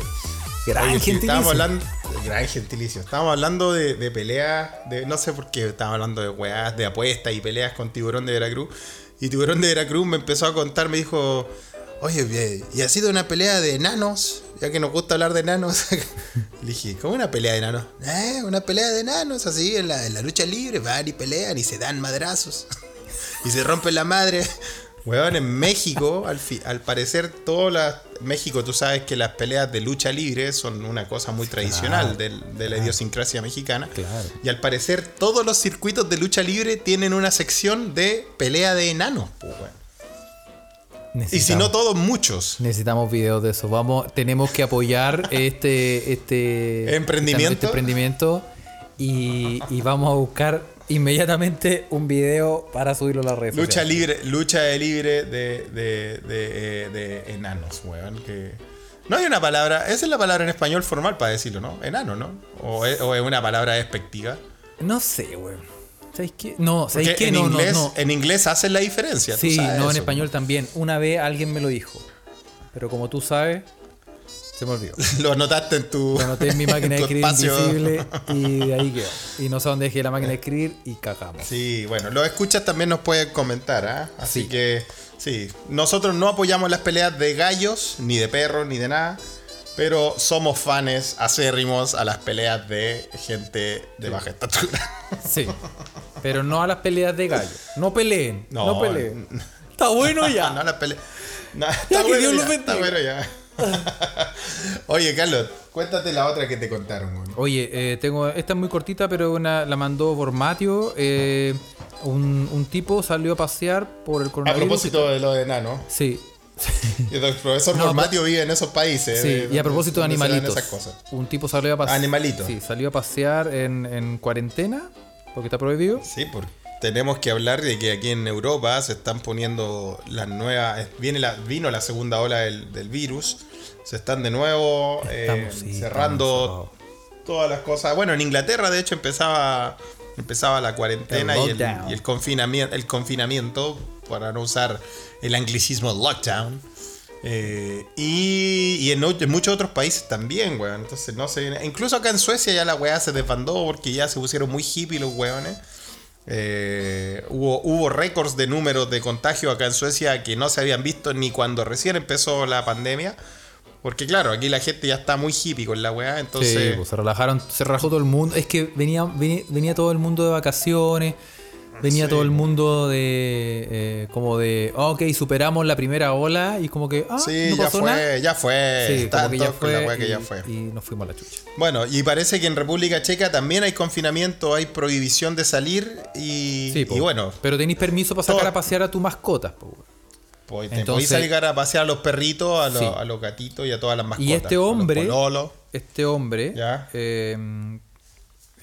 Gran Oye, gentilicio. estábamos hablando. Gran gentilicio. Estábamos hablando de, de peleas, de, no sé por qué, estábamos hablando de weas, de apuestas y peleas con Tiburón de Veracruz. Y Tiburón de Veracruz me empezó a contar, me dijo, oye, y ha sido una pelea de enanos, ya que nos gusta hablar de enanos. *laughs* Le dije, ¿cómo una pelea de enanos? Eh, una pelea de enanos, así, en la, en la lucha libre, van y pelean y se dan madrazos. *laughs* y se rompen la madre. *laughs* Weón, en México, al, fi- al parecer, todas las. México, tú sabes que las peleas de lucha libre son una cosa muy tradicional de, la idiosincrasia mexicana. Claro. Y al parecer, todos los circuitos de lucha libre tienen una sección de pelea de enanos, pues. Y si no todos, muchos. Necesitamos videos de eso. Vamos, tenemos que apoyar *laughs* este, este Emprendimiento. este emprendimiento y, y vamos a buscar inmediatamente un video para subirlo a las redes. Lucha sociales. libre, lucha de libre de, de, de, eh, de enanos, weón. Que no hay una palabra, esa es la palabra en español formal para decirlo, ¿no? Enano, ¿no? O es, o es una palabra despectiva. No sé, weón. ¿Sabéis qué? No, ¿sabéis qué? en, No, inglés, no. en inglés hacen la diferencia. tú Sí, sabes no, en eso. español también. Una vez alguien me lo dijo. Pero como tú sabes, se me olvidó. *laughs* Lo anotaste en tu, Lo anoté en mi máquina *laughs* de escribir espacio. invisible y de *laughs* ahí quedó. Y no sé dónde dejé la máquina de escribir y cagamos. Sí, bueno, los escuchas también nos pueden comentar, ¿ah? Así Sí. que, sí, nosotros no apoyamos las peleas de gallos, ni de perros, ni de nada, pero somos fans acérrimos a las peleas de gente de baja estatura. Sí. Pero no a las peleas de gallo. No peleen. No, No, peleen. Está bueno ya. no las peleas. No, está bueno Dios ya, está bueno ya. *laughs* Oye, Carlos, cuéntate la otra que te contaron, güey. Oye, eh, tengo. Esta es muy cortita, pero una, la mandó Bormatio. Eh, un, un tipo salió a pasear por el A coronavirus. propósito de lo de enano, Sí. *laughs* el profesor No, Normatio vive en esos países. Sí, eh, y a propósito de animalitos. esas cosas. Un tipo salió a pasear. Animalitos. Sí, salió a pasear en, en cuarentena, porque está prohibido. Sí, porque tenemos que hablar de que aquí en Europa se están poniendo las nuevas. Viene la, vino la segunda ola del, del virus. Se están de nuevo eh, Estamos, sí, estamos cerrando todas las cosas. Bueno, en Inglaterra, de hecho, empezaba, empezaba la cuarentena El y, el, lockdown. y el confinamiento, el confinamiento, para no usar el anglicismo lockdown. Eh, y y en, muchos otros países también, weón. Entonces, no sé. Incluso acá en Suecia ya la weá se desbandó porque ya se pusieron muy hippie los weones. Eh, hubo hubo récords de números de contagio acá en Suecia que no se habían visto ni cuando recién empezó la pandemia. Porque claro, aquí la gente ya está muy hippie con la weá. Entonces, sí, pues se relajaron, se relajó todo el mundo. Es que venía, venía, venía todo el mundo de vacaciones. Venía Sí. todo el mundo de. eh, como de. Ok, superamos la primera ola y como que. Ah, sí, no ya fue, nada. ya fue. Sí, Están como que ya con la fue. weá que y, ya fue. y nos fuimos a la chucha. Bueno, y parece que en República Checa también hay confinamiento, hay prohibición de salir y, Sí, po. y bueno, Pero tenéis permiso para sacar todo- a pasear a tus mascotas, po. Pues te podéis salir a pasear a los perritos, a los, Sí. a los gatitos y a todas las mascotas. Y este los hombre-. Este hombre Ya. eh,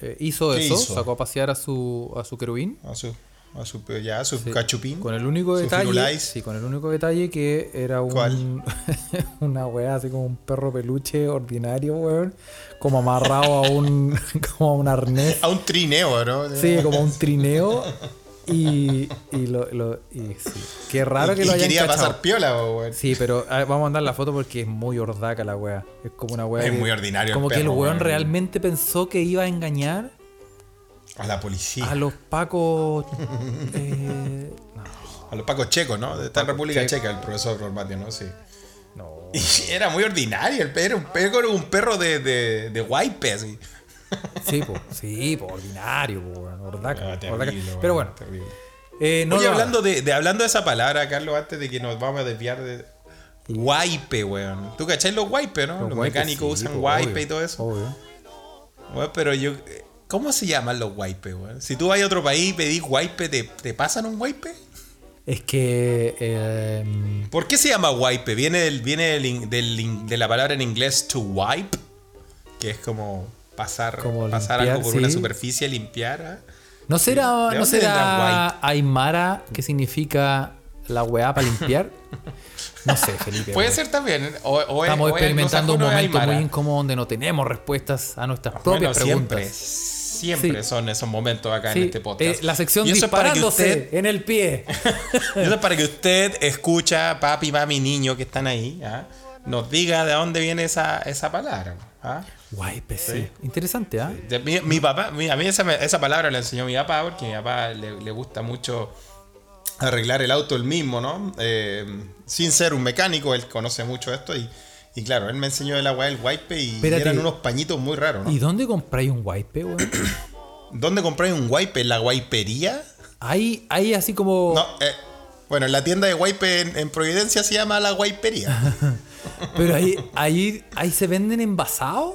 eh, hizo ¿Qué eso, hizo? sacó a pasear a su, a su querubín. a su, a su, ya, a su Sí, cachupín. Con el único detalle. Sí, con el único detalle que era un. *laughs* Una weá así como un perro peluche ordinario, weón. Como amarrado a un. *laughs* como a un arnés. A un trineo, ¿no? Sí, como a un trineo. *laughs* Y. Y lo. lo- y sí. Qué raro Y- que lo hayan quería cachado. pasar piola, weón. Sí, pero a ver, vamos a mandar la foto porque es muy hordaca la wea. Es como una wea. Es que- muy ordinario el Como que el weón weón. realmente pensó que iba a engañar A la policía. a los pacos. *laughs* eh, no, A los pacos checos, ¿no? En Pacos República. Checa el profesor Normatio, ¿no? Sí. no. *laughs* Y era muy ordinario, el perro, un perro, era un perro de, de, de guaype, así. Sí, po, sí, po, ordinario, po, weón, hordaca, Ah, terrible, Pero bueno, eh, no Oye, hablando de, de- hablando de esa palabra, Carlos, antes de que nos vamos a desviar de. Guaype, weón. ¿Tú cachai los guaype, no? Los, mecánicos sí, usan obvio, y todo eso. obvio. Weón, pero yo. ¿Cómo se llaman los wipes, weón? Si tú vas a otro país y pedís wipe, ¿te, ¿te pasan un wipe? Es que. eh, ¿Por qué se llama wipe? Viene, del, viene del del de la palabra en inglés to wipe, que es como pasar, Como pasar limpiar, algo por una superficie, limpiar. ¿ah? ¿No será, ¿De ¿no será Aymara, que significa la weá para limpiar? No sé, Felipe. Puede ser también. O, o es- Estamos o experimentando un momento muy incómodo donde no tenemos respuestas a nuestras propias siempre, preguntas. siempre Sí. son esos momentos acá Sí, en este podcast. eh, la sección Y eso es para que disparándose usted- en el pie. *laughs* Y Eso es para que usted escucha, papi, mami, niño que están ahí, ¿ah? nos diga de dónde viene esa, esa palabra. ¿ah? Guay, pues sí. Interesante, ¿ah? De- Mi, mi papá, mi- a mí esa, palabra la enseñó mi papá porque a mi papá le, le gusta mucho arreglar el auto él mismo, ¿no? Eh, sin ser un mecánico, él conoce mucho esto y, y claro, él me enseñó la weá del wipe y Espérate. eran unos pañitos muy raros, ¿no? ¿Y dónde compráis un wipe, weón? *coughs* ¿Dónde compráis un wipe? ¿En la wipería? Hay, hay así como. No, eh, bueno, en la tienda de wipe en, en Providencia se llama la wipería. *laughs* Pero ahí, ahí, ahí se venden envasados.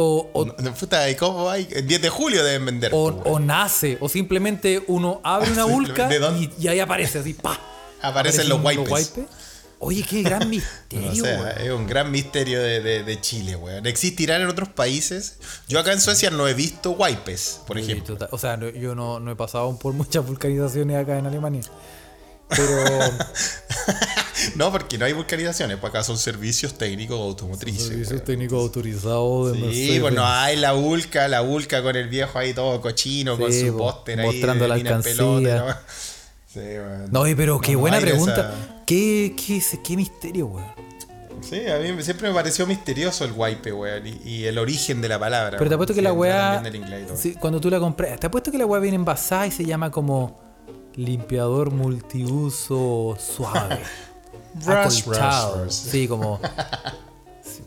O, o, No, Puta, ¿y cómo hay? El 10 de julio deben vender. o, po, o nace. O simplemente uno abre una *laughs* vulca y, y ahí aparece así, pa. Aparecen los Aparecen wipes. Oye, qué gran *laughs* No misterio, sé, weón. es un gran misterio de, de- de Chile, weón. ¿Existirán en otros países? Yo acá en Suecia no he visto wipes, por ejemplo. total. O sea, no- yo no, no he pasado por muchas vulcanizaciones acá en Alemania. Pero *laughs* no, porque no hay vulcanizaciones, pues acá son servicios técnicos automotrices. servicios técnicos autorizados de Sí, Mercedes. pues hay la vulca, la vulca con el viejo ahí todo cochino, con su po, póster ahí. mostrando la alcancía. ¿no? *laughs* Sí. No, pero qué No, buena pregunta. esa- ¿Qué, qué, qué misterio, weón? Sí, a mí siempre me pareció misterioso el wipe, weón, y, y el origen de la palabra. Pero te apuesto que la weá. sí, cuando tú la compras. Te apuesto que la weá viene envasada y se llama como limpiador multiuso suave. *laughs* Brush, brush. Sí, como. *laughs*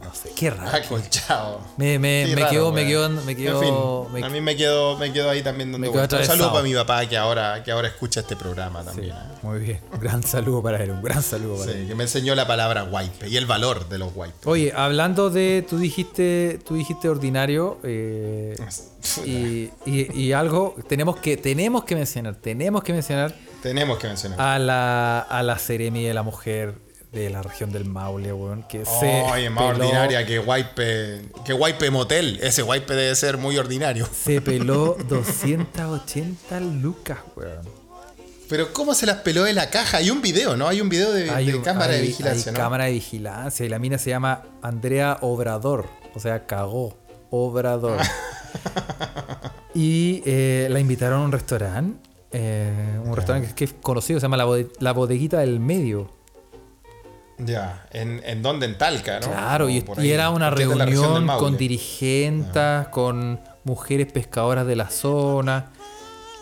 no sé, qué raro. Acolchado. Me, me, Sí, me, raro, quedó, me quedó, me En quedó, fin, me- a mí me quedó, me quedó ahí también dando me vueltas. Un saludo para mi papá que ahora, que ahora escucha este programa también. ¿eh? muy bien. Un *laughs* gran saludo para él, un gran saludo para él. Sí, que me enseñó la palabra wipe y el valor de los wipes. Oye, hablando de, tú dijiste, tú dijiste ordinario eh, *laughs* y, y- y algo tenemos que, tenemos que mencionar, tenemos que mencionar Tenemos que mencionar. a la, a la Seremi de la mujer de la región del Maule, weón, que se Oye, más peló- ordinaria que wipe, que wipe motel. Ese wipe debe ser muy ordinario. Se *laughs* peló 280 lucas, weón. Pero ¿cómo se las peló de la caja? Hay un video, ¿no? Hay un video de, Hay de un- cámara de vigilancia, hay ¿no? cámara de vigilancia y la mina se llama Andrea Obrador, o sea, cagó, Obrador. *laughs* y eh, la invitaron a un restaurante, eh, un restaurante que es conocido, se llama La, Bode- La Bodeguita del Medio. Ya, ¿En, en dónde? En Talca, ¿no? Claro, y, era una reunión con dirigentes, con mujeres pescadoras de la zona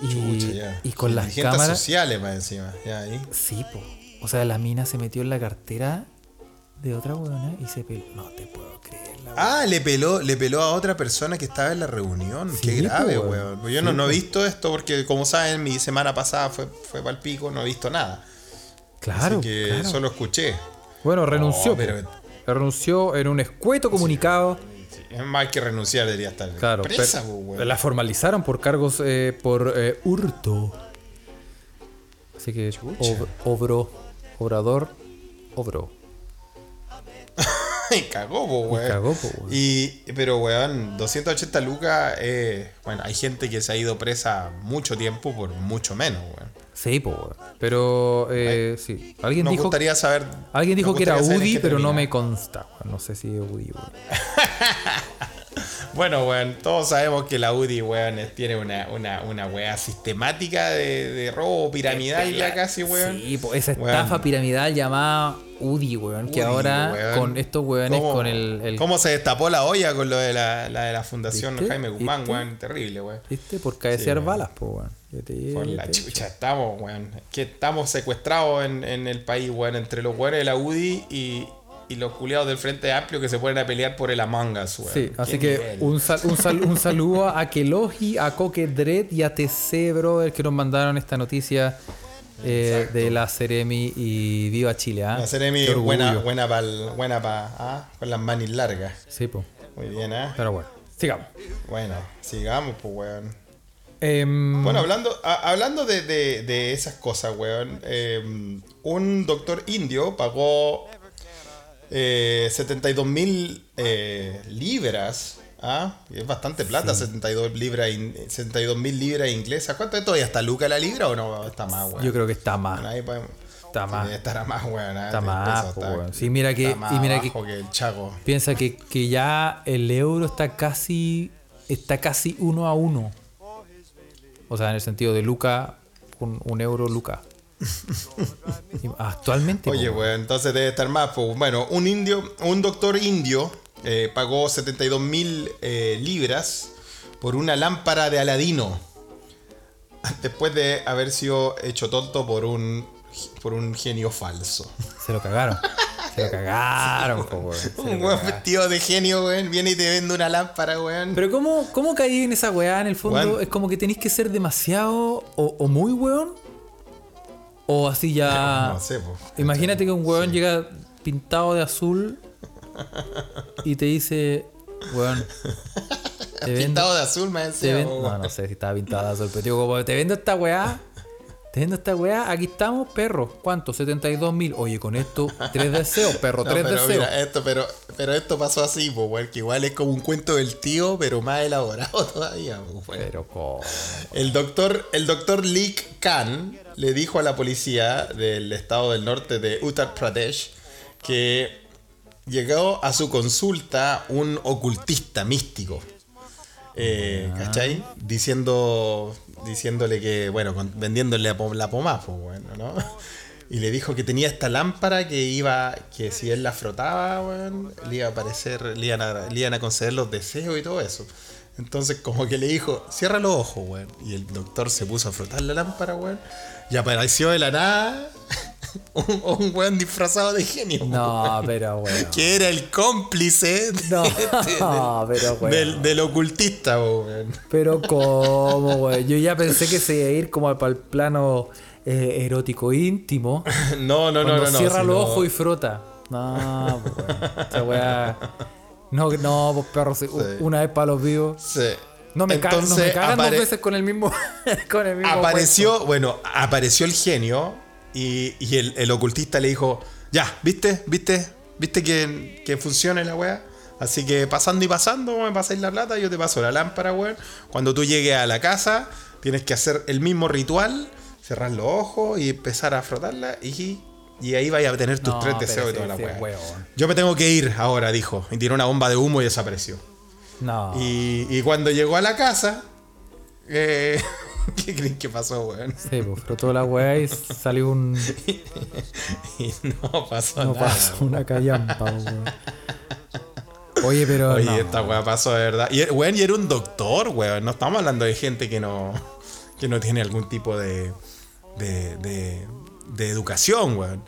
y, Chucha, y con las cámaras. sociales más encima. Ya, ahí. Sí, po. O sea, la mina se metió en la cartera de otra buena y se peló. No te puedo creer, la Ah, le peló, le peló a otra persona que estaba en la reunión. Sí, Qué grave, weón. Yo Sí, no, no he visto esto porque, como saben, mi semana pasada fue, fue para el pico, no he visto nada. Claro, Así que claro. solo escuché. Bueno, renunció. Pero-. Renunció en un escueto comunicado. Sí, es más que renunciar, debería estar Claro, presa, pero- po, weón. la formalizaron por cargos eh, por eh, hurto. Así que ob- obró, obrador, obró. *laughs* Y cagó, po, weón. cagó, po, weón. Y, pero, weón, 280 lucas, eh, bueno, hay gente que se ha ido presa mucho tiempo por mucho menos, weón. Sí, po, weón. Pero eh, sí. Alguien Nos dijo, gustaría saber. alguien dijo que era UDI, qué pero no me consta. No sé si es UDI, weón. *laughs* Bueno, weón, todos sabemos que la UDI, weón, tiene una, una, una weá sistemática de, de robo piramidal ya casi, weón. Sí, po, esa Weón. estafa piramidal llamada UDI, weón. que ahora weón. con estos weones, ¿Cómo- con el, el- ¿Cómo se destapó la olla con lo de la, la de la Fundación ¿Viste? Jaime Guzmán, ¿Viste? weón? Terrible, weón. ¿Viste? Por cabecear Sí, balas, po, weón. Te- Por la te- chucha, estamos, weón. Que estamos secuestrados en, en el país, weón, entre los weones de la UDI y, y los culiados del Frente Amplio que se ponen a pelear por el Among Us, weón. Sí, así que un, sal- un, sal- un saludo a Kelogi, a Coque Dread y a TC, brother, que nos mandaron esta noticia eh, de la Ceremi y Viva Chile. ¿ah? La Ceremi buena, buena para buena pa, ah, con las manis largas. Sí, po. Muy bien, ¿ah? Pero bueno. Sigamos. Bueno, sigamos, pues, weón. Em, Bueno, hablando, a- hablando de, de- de esas cosas, weón. eh, un doctor indio pagó eh, 72 mil eh, libras. ¿ah? Es bastante plata, 72 libras, in- 72 mil libras inglesas. ¿Cuánto es todavía? ¿Está Luca la libra o no? Está más, weón. yo creo que está más. Bueno, ahí podemos- Está sí, más. Estará más, weón. ¿ah? Está más, peso po, está- weón. Sí, mira que- está más y mira que- que el chaco. Piensa que, que ya el euro está casi está casi uno a uno. O sea, en el sentido de Luca, un, un euro Luca. *laughs* Actualmente. Oye, weón, entonces debe estar más. pues, bueno, un indio, un doctor indio eh, pagó 72 mil eh, libras por una lámpara de Aladino. *laughs* Después de haber sido hecho tonto por un, por un genio falso. Se lo cagaron. *laughs* Se lo cagaron, po, weón. Se lo Un weón cagaron. vestido de genio, weón, viene y te vende una lámpara, weón. Pero ¿cómo, cómo caí en esa weá? En el fondo Weón. es como que tenéis que ser demasiado o, o muy weón o así ya... *laughs* no sé, po. Imagínate que un weón llega pintado de azul y te dice, weón, te vendo, Pintado de azul, me te decía. ven- po, no, no sé si estaba pintado de azul, pero digo, como, te vendo esta weá, te vendo esta weá, aquí estamos, perro, ¿cuánto? 72 mil, oye, con esto, tres deseos, perro, *laughs* No, tres pero deseos. mira, esto, pero, pero esto pasó así, po, weón, que igual es como un cuento del tío, pero más elaborado *laughs* todavía, po, weón. Pero ¿cómo? El doctor, el doctor Leek Khan le dijo a la policía del estado del norte de Uttar Pradesh que llegó a su consulta un ocultista místico. Eh, ¿Cachai? Diciendo, diciéndole que, bueno, vendiéndole la, pom- la pomada, bueno, ¿no? *laughs* Y le dijo que tenía esta lámpara que iba, que si él la frotaba, weón, le iba a aparecer, iban le iban a conceder los deseos y todo eso. Entonces, como que le dijo, cierra los ojos, weón. Y el doctor se puso a frotar la lámpara, weón. Y apareció de la nada *laughs* un, un weón disfrazado de genio, No, *laughs* pero weón. que era el cómplice No, *laughs* de- pero weón. del, del ocultista, weón. Pero cómo, güey. Yo ya pensé que se iba a ir como para el plano eh, erótico íntimo. No, no, no, no. cierra los ojos y frota. No, weón. Weá. No, no, pues perro, sí, una vez para los vivos. Sí. No me, ca- no me Entonces, cagan dos veces con el mismo. con el mismo Apareció, bueno, apareció el genio y, y el, el ocultista le dijo, ya, ¿viste? ¿Viste? ¿Viste que, que funciona la weá? Así que pasando y pasando, me pasáis la plata, yo te paso la lámpara, weón. Cuando tú llegues a la casa, tienes que hacer el mismo ritual, cerrar los ojos y empezar a frotarla y, y ahí vais a tener tus No, tres deseos ese- toda la ese weá. Yo me tengo que ir ahora, dijo. Y tiró una bomba de humo y desapareció. No. Y, y cuando llegó a la casa, eh, *laughs* *laughs* ¿qué creen que pasó, weón? Sí, pues frotó la weá y salió un. *laughs* Y no pasó No nada. pasó una callampa, weón. Oye, pero. Oye, no. esta weá pasó de verdad. Y, weón, y era un doctor, weón. No estamos hablando de gente que no, que no tiene algún tipo de, de, de, de educación, weón.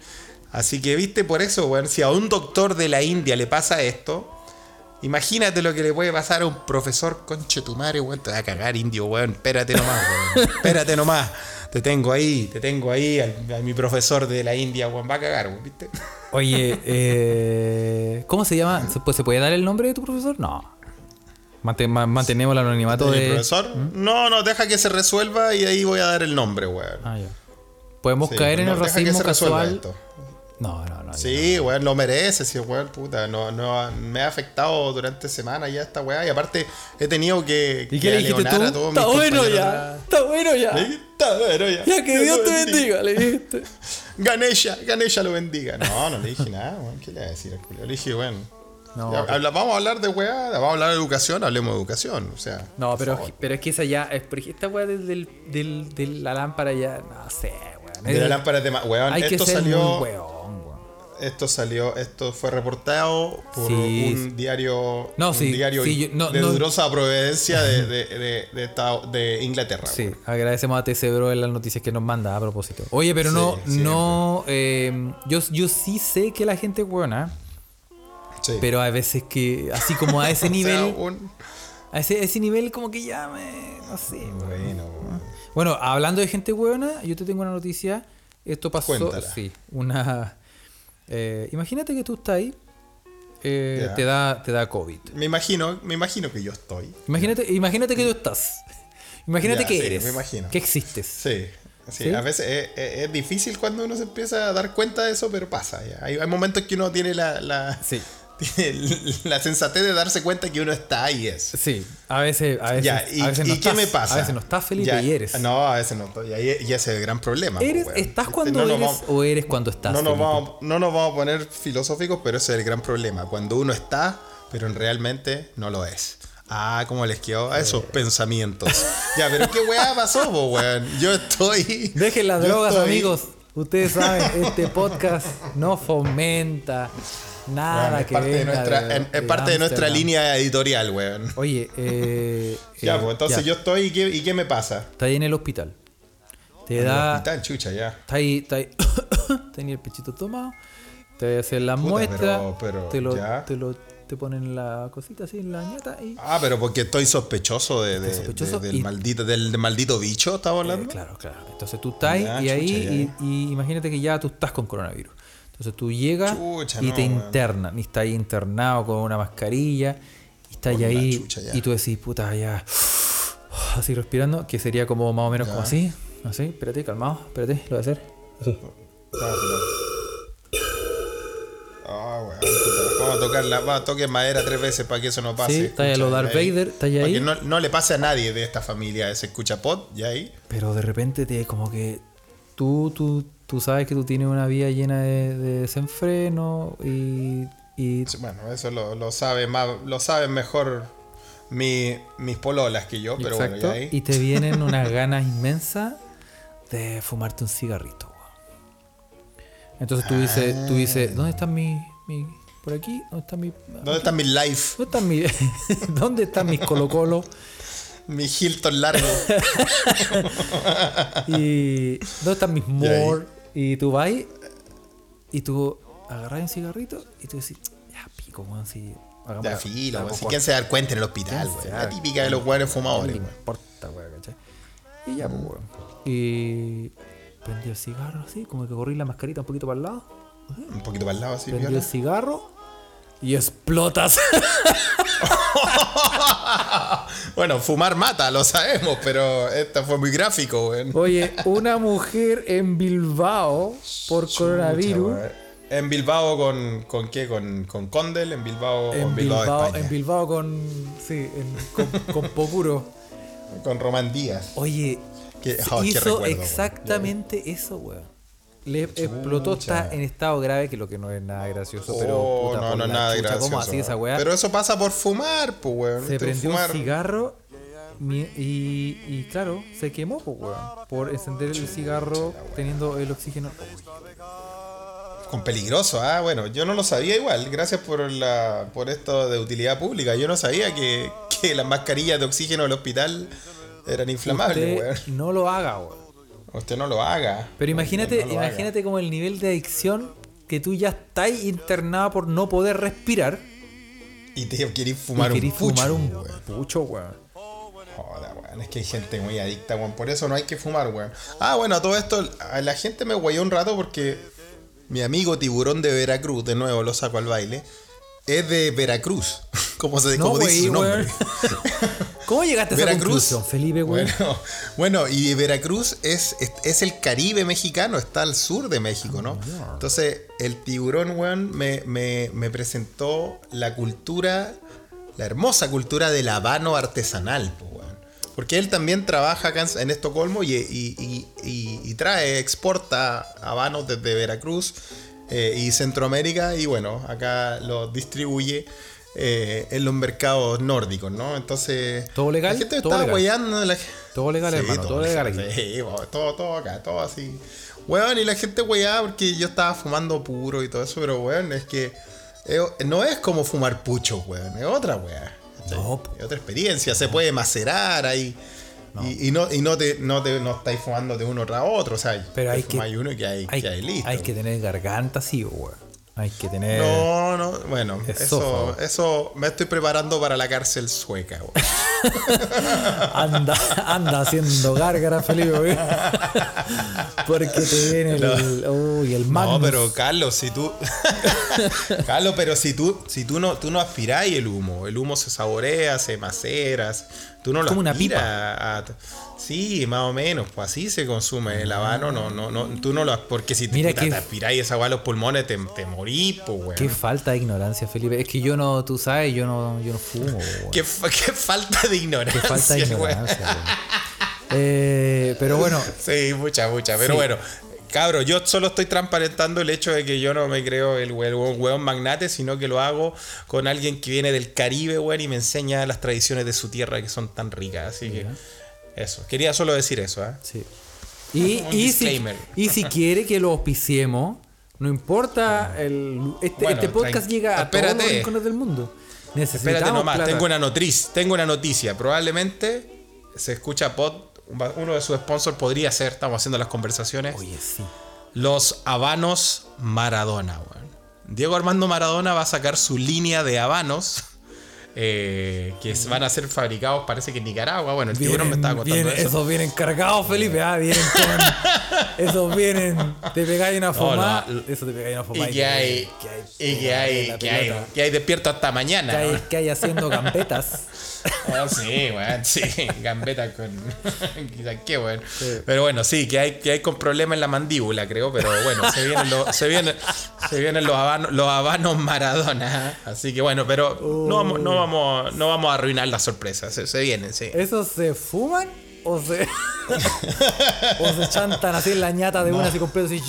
Así que, viste, por eso, weón, si a un doctor de la India le pasa esto, imagínate lo que le puede pasar a un profesor conche tu madre, weón. Te va a cagar, indio, weón. Espérate nomás, weón. Espérate nomás. Te tengo ahí, te tengo ahí, al- a, mi profesor de la India, weón. Va a cagar, weón, ¿viste? Oye, eh, ¿cómo se llama? ¿Se puede, ¿Se puede dar el nombre de tu profesor? No. Mante- ma- mantenemos el anonimato ¿De mi de. profesor? No, no, deja que se resuelva y ahí voy a dar el nombre, weón. Ah, ya. Podemos Sí, caer en no, el racismo casual. esto. No, no, no. Sí, weón, lo merece, sí, weón, puta. No, no, me ha afectado durante semanas ya esta weá. Y aparte, he tenido que. ¿Y qué le dijiste tú? Está bueno ya. Está bueno ya. Está bueno ya. Ya que Dios te bendiga, le dijiste. *laughs* Ganesha, Ganesha lo bendiga. No, no le dije nada, weón. ¿Qué le voy a decir al? Le dije, bueno. No, ya, pero- habla- vamos a hablar de weá, vamos a hablar de educación, hablemos de educación. O sea. No, pero, pero es que esa ya. Es, esta weá de la lámpara ya. No sé, weón. De la lámpara de ma- weón, esto salió. Esto salió, esto fue reportado por Sí, un diario, No, un sí, diario sí, yo- no, de no. dudosa providencia de, de, *laughs* de, Inglaterra. Sí, agradecemos a TC Bro en las noticias que nos manda a propósito. Oye, pero no, no, eh, yo, yo sí sé que la gente es buena, Sí. pero hay veces que, así como a ese *laughs* O sea, nivel, un- a ese, ese nivel como que ya me, no sé. Bueno, weón. Bueno, hablando de gente buena, yo te tengo una noticia. Esto pasó, Cuéntala. sí, una... eh, imagínate que tú estás ahí eh, te, da, te da COVID. Me imagino, me imagino que yo estoy. Imagínate, imagínate que tú estás. *laughs* Imagínate que sí, eres. me imagino. Que existes. Sí. Sí, ¿Sí? a veces es, es- es difícil cuando uno se empieza a dar cuenta de eso, pero pasa. ya. Hay, hay momentos que uno tiene la, la, Sí. La sensatez de darse cuenta que uno está ahí es. Sí, a veces, a veces, Ya, y, a veces no y qué me pasa? A veces no estás Felipe Ya, y eres. No, a veces no. Y, ahí- y ese es el gran problema. po, ¿Eres. ¿Estás cuando no eres vamos- o eres cuando estás? no nos, vamos, no nos vamos a poner filosóficos, pero ese es el gran problema. Cuando uno está, pero realmente no lo es. Ah, cómo les quedó a esos pensamientos. *laughs* Ya, pero qué weá pasó, po, weón. Yo estoy. Dejen las drogas, estoy- amigos. Ustedes saben, este podcast no fomenta nada es que parte de nuestra, de- es de parte de nuestra línea editorial, weón. Oye, eh, *laughs* Ya, eh, pues entonces ya. yo estoy y qué, y qué me pasa. Está ahí en el hospital. Te En el da. hospital, chucha, ya. Está ahí, está ahí. *coughs* Tenía el pechito tomado. Te hacen la Puta, muestra. pero- pero te lo, ya. te lo, te ponen la cosita así en la ñata y. Ah, pero porque estoy sospechoso, de, de- Estás sospechoso de- del, y- maldito, del maldito bicho, ¿estamos Eh, hablando? claro, claro. Entonces tú estás Ya, y ahí, chucha, ya. y, y imagínate que ya tú estás con coronavirus. Entonces tú llegas Chucha, y no, te internan, y estás ahí internado con una mascarilla, y estás ahí, chucha, y tú decís, puta, ya, *sighs* así respirando, que sería como más o menos como así, así, espérate, calmado, espérate, lo voy a hacer. Ah, weón, puta. Vamos a tocar la, vamos a tocar madera tres veces para que eso no pase. Sí, está ahí a lo Escucha, Darth. Vader, está ahí. Para que no, no le pase a nadie de esta familia ese escucha pod, ya ahí. Pero de repente te como que tú, tú, tú sabes que tú tienes una vida llena de, de desenfreno y, y Bueno, eso lo, lo sabe más, lo saben mejor mi- mis pololas que yo, pero bueno, Exacto. ya ahí. Y te vienen *laughs* unas ganas inmensas de fumarte un cigarrito. weón. Entonces tú dices, tú dices, ¿dónde están mis, mi, por aquí? ¿Dónde están mis, ¿Dónde está mi life? ¿dónde están mis, *laughs* dónde están mis Colo Colo? Mi Hilton largo. *laughs* Y ¿dónde están mis. More? Y tú vas y tú agarras un cigarrito y tú decís, ya pico, weón, si hagamos la- filo, la weón. Si cocoa". quién se da cuenta en el hospital, ¿Quién se weón. La típica de los weones No fumadores, weón. importa, weón, ¿cachai? Y ya, pues, weón. Y prendí el cigarro así, como que corrí la mascarita un poquito para el lado. Un poquito para el lado así, Prendí el cigarro y explotas. *laughs* Bueno, fumar mata, lo sabemos, pero esta fue muy gráfico, weón. Oye, una mujer en Bilbao por coronavirus. En Bilbao con, con qué? Con, con Condel, en Bilbao En Bilbao, Bilbao, España. en Bilbao con. Sí, en- con, con Pocuro. Con Román Díaz. Oye, Qué- oh, qué hizo recuerdo, exactamente eso, weón. Le explotó, está en estado grave, que lo que no es nada gracioso, pero Oh, puta, no, es nada chucha, gracioso. ¿Cómo así esa weá? Pero eso pasa por fumar, pues, weón. se prendió fumar. un cigarro y, y claro, se quemó, pues, weón. Por encender el cigarro teniendo el oxígeno. Con peligroso, ah, bueno, yo no lo sabía igual. Gracias por la por esto de utilidad pública. Yo no sabía que, que las mascarillas de oxígeno del hospital eran inflamables, weón. no lo haga, weón. Usted no lo haga. Pero imagínate, No lo haga. imagínate como el nivel de adicción que tú ya estás internado por no poder respirar Y te querís fumar y querís un pucho, fumar un pucho, weón. Joda, weón, es que hay gente muy adicta, weón. Por eso no hay que fumar, weón. Ah, bueno, a todo esto, a la gente me guayó un rato porque mi amigo tiburón de Veracruz, de nuevo lo saco al baile, es de Veracruz. *laughs* Como, se, No, como dice su nombre. *laughs* ¿Cómo llegaste a esa Veracruz. conclusión, Felipe, weón? Bueno, *laughs* bueno, y Veracruz es, es, es el Caribe mexicano, está al sur de México, ¿no? Entonces, el tiburón, weón, me, me, me presentó la cultura, la hermosa cultura del habano artesanal, weón. Porque él también trabaja acá en, Estocolmo y, y- y- y- y trae, exporta habanos desde Veracruz eh, y Centroamérica y bueno, acá los distribuye eh, en los mercados nórdicos, ¿no? Entonces... ¿Todo legal? La gente Todo estaba weyando, la- Todo legal, hermano, todo legal aquí. Sí, todo, todo acá, todo así. Weón, y la gente weyaba porque yo estaba fumando puro y todo eso, pero weón, es que es- no es como fumar pucho, weón, es otra weá. No. Es otra experiencia, se puede macerar ahí. Y, y no, y no te, no te no estáis fumando de uno tras otro, o sea, Pero hay que, uno que hay, hay, que hay listo. hay que tener garganta así, weón. Hay que tener. No, no, bueno, Esófago. eso, eso me estoy preparando para la cárcel sueca. *laughs* Anda, anda haciendo gárgara, Felipe. güey. Porque te viene el. Uy, el Magnus. No, pero Carlos, si tú. *laughs* Carlos, pero si tú, si tú no, tú no aspiráis el humo, el humo se saborea, se maceras. Tú no lo Como una aspiras a- sí, más o menos, pues así se consume el habano, no, no, no, tú no lo porque si Mira que- te aspiráis esa agua a los pulmones, te, te morís, pues, weón. Qué falta de ignorancia, Felipe. Es que yo no, tú sabes, yo no, yo no fumo. *laughs* Qué, qué falta de ignorancia. Qué falta de ignorancia. Eh, pero bueno, *laughs* Sí, mucha, mucha. Pero Sí. bueno, cabro, yo solo estoy transparentando el hecho de que yo no me creo el hueón, hueón magnate, sino que lo hago con alguien que viene del Caribe, weón, y me enseña las tradiciones de su tierra que son tan ricas. Así que eso. Quería solo decir eso, ¿eh? sí. *laughs* Y, y, si, y si quiere que lo auspiciemos, no importa, el, este, Bueno, este podcast llega a todos los rincones del mundo. Necesitamos Espérate nomás, plata. tengo una noticia, tengo una noticia. Probablemente se escucha pod, uno de sus sponsors podría ser, estamos haciendo las conversaciones. Oye, sí. Los habanos Maradona. Diego Armando Maradona va a sacar su línea de habanos. Eh, que van a ser fabricados, parece que en Nicaragua. Bueno, el tiburón me estaba contando vienen- eso. Esos vienen cargados, Felipe. Ah, vienen con. *laughs* esos vienen. Te pegáis una fumada. no, eso te pegáis una Y fumada. que hay, y que hay, que hay, pelota. que hay despierto hasta mañana. Que hay, ¿no? que hay haciendo *laughs* gambetas. Ah, *laughs* sí, weón, sí, *laughs* gambeta con. *laughs* quizás qué, weón. Pero bueno, sí, que hay, que hay con problema en la mandíbula, creo. Pero bueno, se vienen los, se vienen, se vienen los habanos, los habanos Maradona. ¿eh? Así que bueno, pero no vamos, no vamos, no vamos a arruinar la sorpresa. Se, se vienen, sí. ¿Esos se fuman? ¿O se, o se chantan así en la ñata de una así completo así?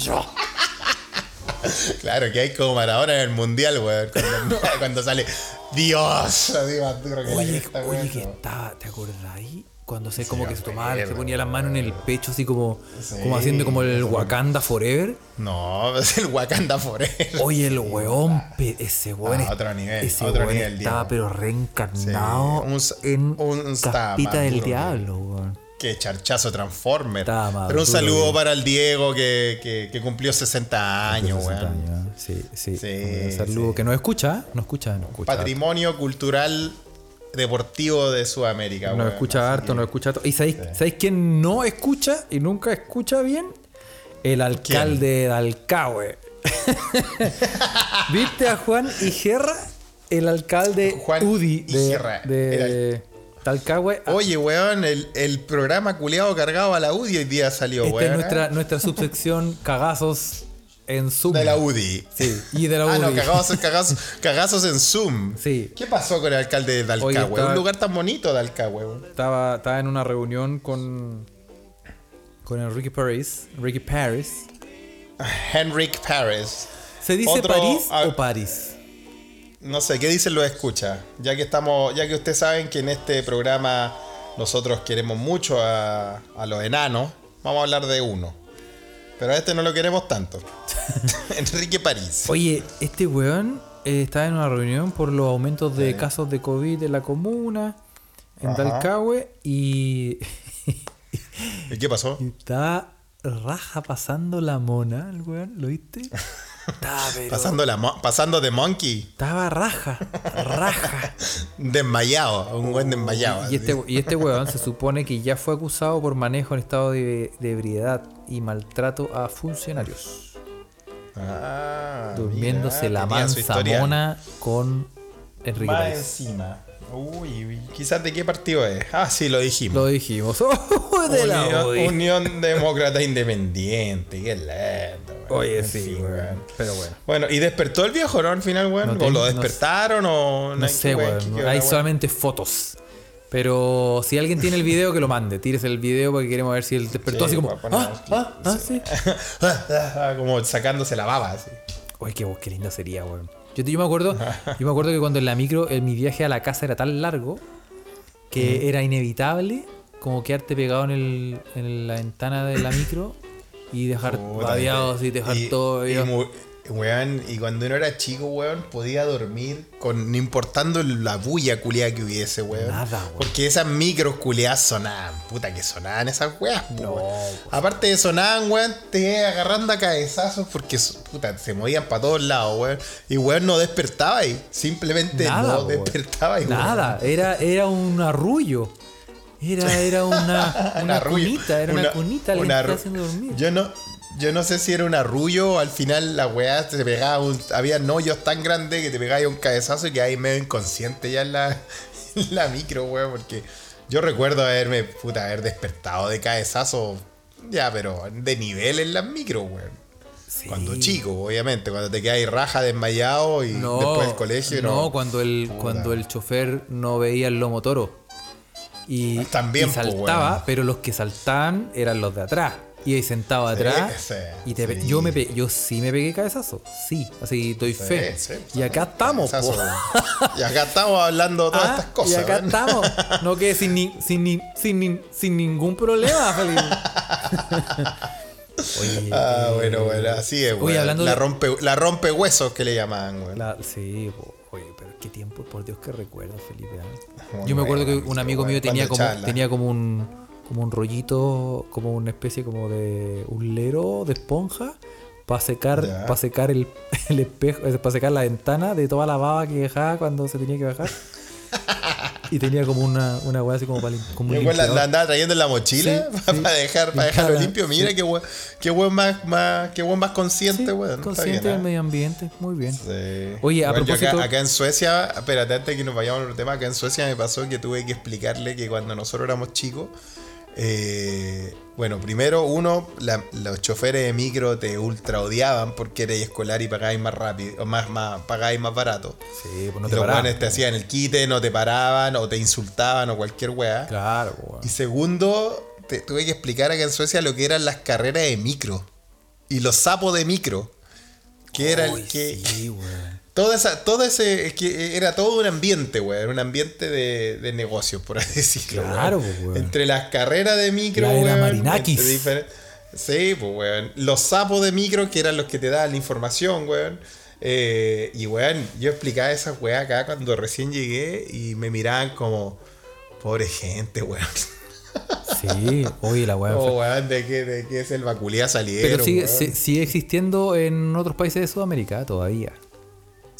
*laughs* Claro, que hay como Maradona en el mundial, weón. Cuando, *laughs* *laughs* cuando sale Dios, así más duro que la Oye, oye, que estaba, ¿te acordás ahí? Cuando se como que se tomaba, se ponía las manos en el pecho así como, Sí, como haciendo como el Wakanda Forever. No, es el Wakanda Forever. Oye, el weón, ese weón, Ah, es- otro nivel, ese otro weón nivel, estaba pero reencarnado Sí, un en un del Diablo, weón. Qué charchazo Transformer. Pero un saludo para el Diego que, que, que cumplió 60 años, 60 weón. años, ¿eh? Sí, sí. Sí, Un saludo sí. que no escucha, no escucha, no escucha. Patrimonio cultural deportivo de Sudamérica, No weón. escucha harto, que- no escucha harto. ¿Y sabéis, ¿sabéis quién no escucha y nunca escucha bien? El alcalde de Alcahue. *laughs* ¿Viste a Juan Igerra? El alcalde Juan UDI de, Igerra, de Talcahue. Oye, weón, el, el programa culeado cargado a la UDI hoy día salió, Esta weón. es ¿eh? nuestra, nuestra *laughs* subsección cagazos en Zoom. De la UDI. Sí, y de la *laughs* Ah, no, UDI. cagazos, cagazos, cagazos en Zoom. Sí. ¿Qué pasó con el alcalde de Oye, Alcagüe? estaba- Un lugar tan bonito weón. Estaba, estaba en una reunión con con el Ricky Paris. Ricky Paris. Henrik Paris. ¿Se dice Otro- París ah, o París? No sé, ¿qué dicen los escucha? Ya que estamos, ya que ustedes saben que en este programa nosotros queremos mucho a, a los enanos, vamos a hablar de uno. Pero a este no lo queremos tanto. *laughs* Enrique París. Oye, este weón eh, estaba en una reunión por los aumentos de casos de COVID en la comuna, en Ajá. Talcahue, y, ¿Y qué pasó? *laughs* estaba raja pasando la mona, el weón, ¿lo viste? *laughs* *laughs* Pero- Pasando, la mo- pasando de monkey, estaba raja, raja. desmayado, un buen desmayado. Y este, y este weón se supone que ya fue acusado por manejo en estado de, de ebriedad y maltrato a funcionarios. Ah, Durmiéndose mira, la mansa mona con Enrique Más encima. Uy, quizás de qué partido es. Ah, sí, lo dijimos. Lo dijimos. *laughs* ¡Oh, de Unión, Demócrata Independiente. Qué lento, weón. Oye, En sí, weón. Pero bueno. Bueno, ¿y despertó el viejo, no? Al final, weón. No ¿O lo no despertaron o No sé, weón, Hay solamente fotos. Pero si alguien tiene el video, que lo mande. Tírese el video porque queremos ver si él despertó Sí, así como. voy a poner Ah, aquí. *laughs* ah, ah, sí. Como sacándose la baba, así. Uy, qué, qué lindo sería, weón. Yo, yo me acuerdo, *laughs* yo me acuerdo que cuando en la micro, en mi viaje a la casa era tan largo que era inevitable como quedarte pegado en, el, en la ventana de la micro y dejar Puta, babeado así, dejar y- todo. y, weón, y cuando uno era chico, weón, podía dormir con no importando la bulla culiada que hubiese, weón. Nada, weón. Porque esas micros culiadas sonaban, puta que sonaban esas weas, No, weón. pues. Aparte de sonaban, weón, te agarrando a cabezazos porque, puta, se movían para todos lados, weón. Y weón no despertaba ahí, simplemente Nada, no despertaba weón. Nada, era, era un arrullo. Era, era una, *laughs* una arrullo, cunita, era una, cunita que una haciendo dormir. Yo no, yo no sé si era un arrullo o al final la weá te pegaba un, había hoyos tan grandes que te pegaba un cabezazo y que ahí medio inconsciente ya en la, *laughs* en la micro, weón, porque yo recuerdo haberme, puta, haber despertado de cabezazo, ya, pero de nivel en las micro, weón. Sí. Cuando chico, obviamente, cuando te quedas raja desmayado y No, después del colegio, no. no, cuando el, Puta. cuando el chofer no veía el lomo toro. Y, También, y po, saltaba, pero los que saltaban eran los de atrás. Y ahí sentado atrás. sí, y te sí. yo me pe- yo sí me pegué cabezazo. Sí, así doy fe. y acá estamos, po. Y acá estamos hablando de todas Ah, estas cosas. y acá estamos. No quedé sin, ni- sin, ni- sin, ni- sin ningún problema. *laughs* Oye, Ah, bueno, bueno, así es, hablando la, rompe, la rompe huesos que le llamaban. La- sí, po. Qué tiempo, por Dios que recuerdo, Felipe. ¿eh? Muy Yo me acuerdo que un amigo mío tenía como, tenía como un como un rollito, como una especie como de un lero de esponja para secar, para secar el, el espejo, para secar la ventana de toda la baba que dejaba cuando se tenía que bajar. *laughs* y tenía como una, una weá así como para como un weón, la, la andaba trayendo en la mochila Sí, *laughs* para, sí. dejar, para dejarlo limpio. Mira sí. qué weón, qué weón más, más, qué weón más consciente, weón. Consciente del ¿ah? medio ambiente, muy bien. Oye, a Bueno, propósito- Acá, acá en Suecia, espérate, antes de que nos vayamos a otro tema, acá en Suecia me pasó que tuve que explicarle que cuando nosotros éramos chicos, eh, bueno, primero uno, la- los choferes de micro te ultra odiaban porque eres escolar y pagáis más rápido, o más, más, pagáis más barato. Sí, pues no te los paraban. te hacían el quite, no te paraban, o te insultaban, o cualquier weá. Claro, pues, weón. Y segundo, te tuve que explicar acá en Suecia lo que eran las carreras de micro. Y los sapos de micro. Que era el que. Sí. Todo, esa, todo ese. Es que era todo un ambiente, weón. Un ambiente de, de negocios, por así *laughs* decirlo. Claro, weón. pues, weón. Entre las carreras de micro, La weón, Marinakis. Sí, pues, weón. Los sapos de micro, que eran los que te daban la información, weón. Eh, y, weón, yo explicaba esas weas acá cuando recién llegué y me miraban como. Pobre gente, weón. *laughs* Sí, oye, la weá. *laughs* Oh, weón, de qué, de qué selva culia salieron. Pero sigue, sigue existiendo en otros países de Sudamérica todavía.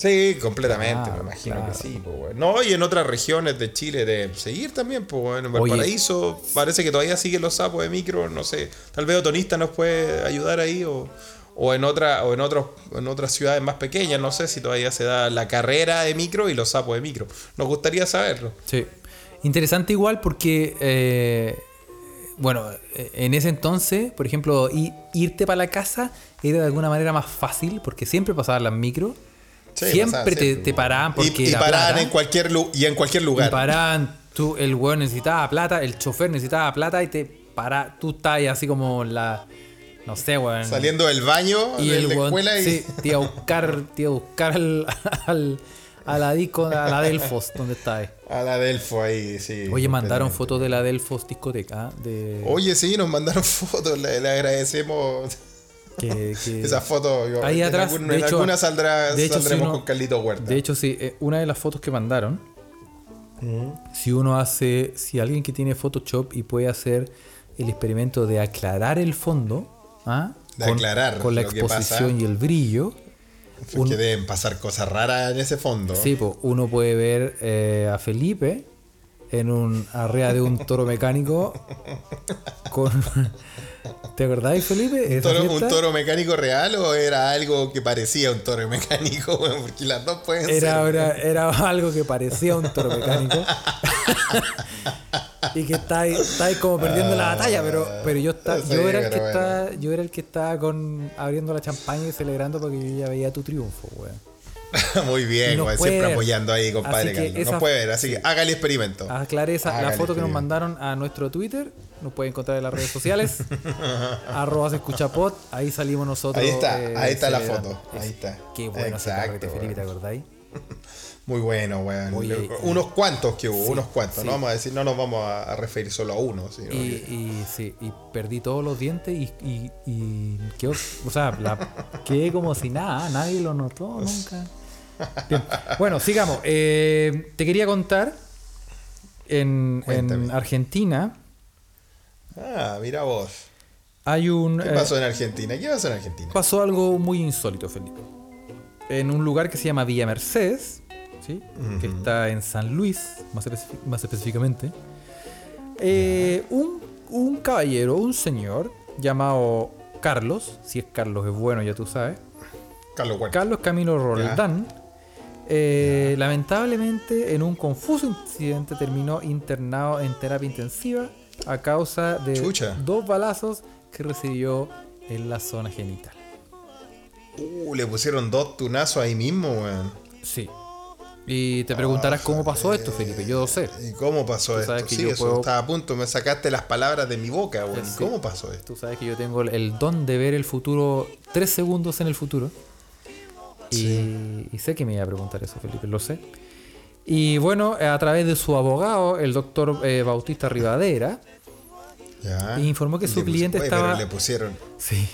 Sí, completamente, Claro, me imagino claro. que sí, pues. No, y en otras regiones de Chile de seguir también, pues, bueno, en. Valparaíso parece que todavía siguen los sapos de micro, no sé. Tal vez Otonista nos puede ayudar ahí o, o en otra, o en otros, en otras ciudades más pequeñas, no sé si todavía se da la carrera de micro y los sapos de micro. Nos gustaría saberlo. Sí. Interesante igual porque, eh, bueno, eh, en ese entonces, por ejemplo, irte para la casa era de alguna manera más fácil porque siempre pasaban las micro. Sí, siempre, te, te paraban porque y, y paraban plata. en cualquier lu- y en cualquier Y lugar. paraban, tú, el weón necesitaba plata, el chofer necesitaba plata y te para, tú estás ahí así como la, no sé, weón. Saliendo del baño y de el la weón, escuela y sí, te iba a buscar, te iba a buscar al, al- a la disco, a la Delfos, donde está ahí. a la Delfo ahí, sí. Oye, mandaron fotos de la Delfos discoteca. ¿ah? De, Oye, sí, nos mandaron *laughs* fotos, le, le agradecemos que, *laughs* que- esa foto. yo- Ahí en atrás, algún- de en hecho- alguna saldrá, de hecho, si saldremos uno- con Carlito Huerta. De hecho, sí, eh, una de las fotos que mandaron, si uno hace, si alguien que tiene Photoshop y puede hacer el experimento de aclarar el fondo, ¿ah? De con, aclarar con la que exposición pasa. y el brillo, un- deben pasar cosas raras en ese fondo. sí, po, uno puede ver eh, a Felipe en un arriba de un toro mecánico *laughs* con ¿Te acordáis, Felipe? Esa ¿Toro- ¿Un toro mecánico real o era algo que parecía un toro mecánico? *laughs* Bueno, porque las dos pueden Era, ser. era, era algo que parecía un toro mecánico. *laughs* y que estáis estáis como perdiendo la batalla, pero, pero yo está, Sí, yo era el que bueno. estaba, yo era el que estaba con abriendo la champaña y celebrando porque yo ya veía tu triunfo, weón. *laughs* Muy bien, puede siempre ver. apoyando ahí, compadre esa- No puede ver, así que haga el experimento. Aclaré esa, la foto que nos mandaron a nuestro Twitter. Nos pueden encontrar en las redes sociales. *laughs* arroba se escucha pod. Ahí salimos nosotros. Ahí está, eh, ahí está la foto. Ahí está. Qué bueno Exacto, Felipe, ¿te acordáis? *laughs* Muy bueno, weón. Oye, unos cuantos que hubo, sí, unos cuantos. sí. No vamos a decir, no nos vamos a, a referir solo a uno. Sino Y, que- y sí, y perdí todos los dientes y, y, y quedó- o sea, la- quedé como si nada, nadie lo notó nunca. Bien. Bueno, sigamos. Eh, te quería contar, en. Argentina Ah, mira vos. hay un... ¿Qué eh, pasó en Argentina? ¿Qué pasó en Argentina? pasó algo muy insólito, Felipe. En un lugar que se llama Villa Mercedes, ¿sí? que está en San Luis, más, más específicamente, eh, un, un caballero, un señor llamado Carlos, si es Carlos es bueno, ya tú sabes, Carlos Huerta. Carlos Camilo Roldán, eh, lamentablemente en un confuso incidente terminó internado en terapia intensiva a causa de Chucha. dos balazos que recibió en la zona genital. Uh, le pusieron dos tunazos ahí mismo, weón. Sí. Y te preguntarás cómo pasó esto, Felipe. Yo lo sé. ¿Y cómo pasó esto? que Sí, yo eso puedo- estaba a punto, me sacaste las palabras de mi boca, weón. Sí. ¿Cómo pasó esto? Tú sabes que yo tengo el don de ver el futuro tres segundos en el futuro. Y, y sé que me iba a preguntar eso, Felipe, lo sé. Y bueno, a través de su abogado, el doctor eh, Bautista Rivadera, Ya. Informó que su le cliente Oye, estaba- Pero le pusieron, sí,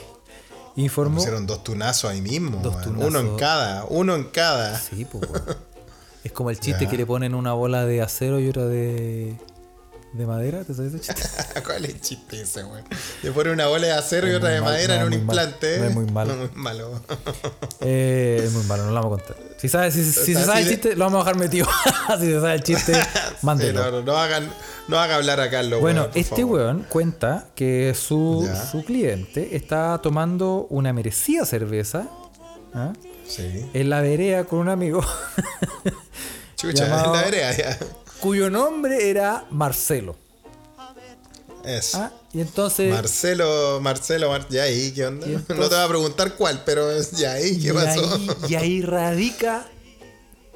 le informó... pusieron dos tunazos ahí mismo, Dos weón. Uno en tunazos. cada, uno en cada. Sí, pues. Es como el *laughs* chiste Ya. que le ponen una bola de acero y otra de, de madera. ¿Te sabes ese chiste? *laughs* ¿Cuál es el chiste ese, weón? Le ponen una bola de acero y Es otra de mal- madera no, en un es mal. implante. No es muy malo. *laughs* No, muy malo. Eh, es muy malo, no lo vamos a contar. Si, si, si se sabe el de- chiste, lo vamos a dejar metido. *laughs* si se sabe el chiste, Sí, mándelo. no, no, no hagan, no haga hablar a Carlos, Bueno, weón, este favor. weón cuenta que su, Ya. su cliente está tomando una merecida cerveza ¿ah? Sí. en la vereda con un amigo Chucha, Llamado- en la vereda ya. Cuyo nombre era Marcelo. Eso. ¿ah? Y entonces... Marcelo, Marcelo, Mar- ya ahí, ¿qué onda? Entonces- *laughs* no te voy a preguntar cuál, pero ya ahí, ¿qué y pasó? ahí, y ahí *laughs* radica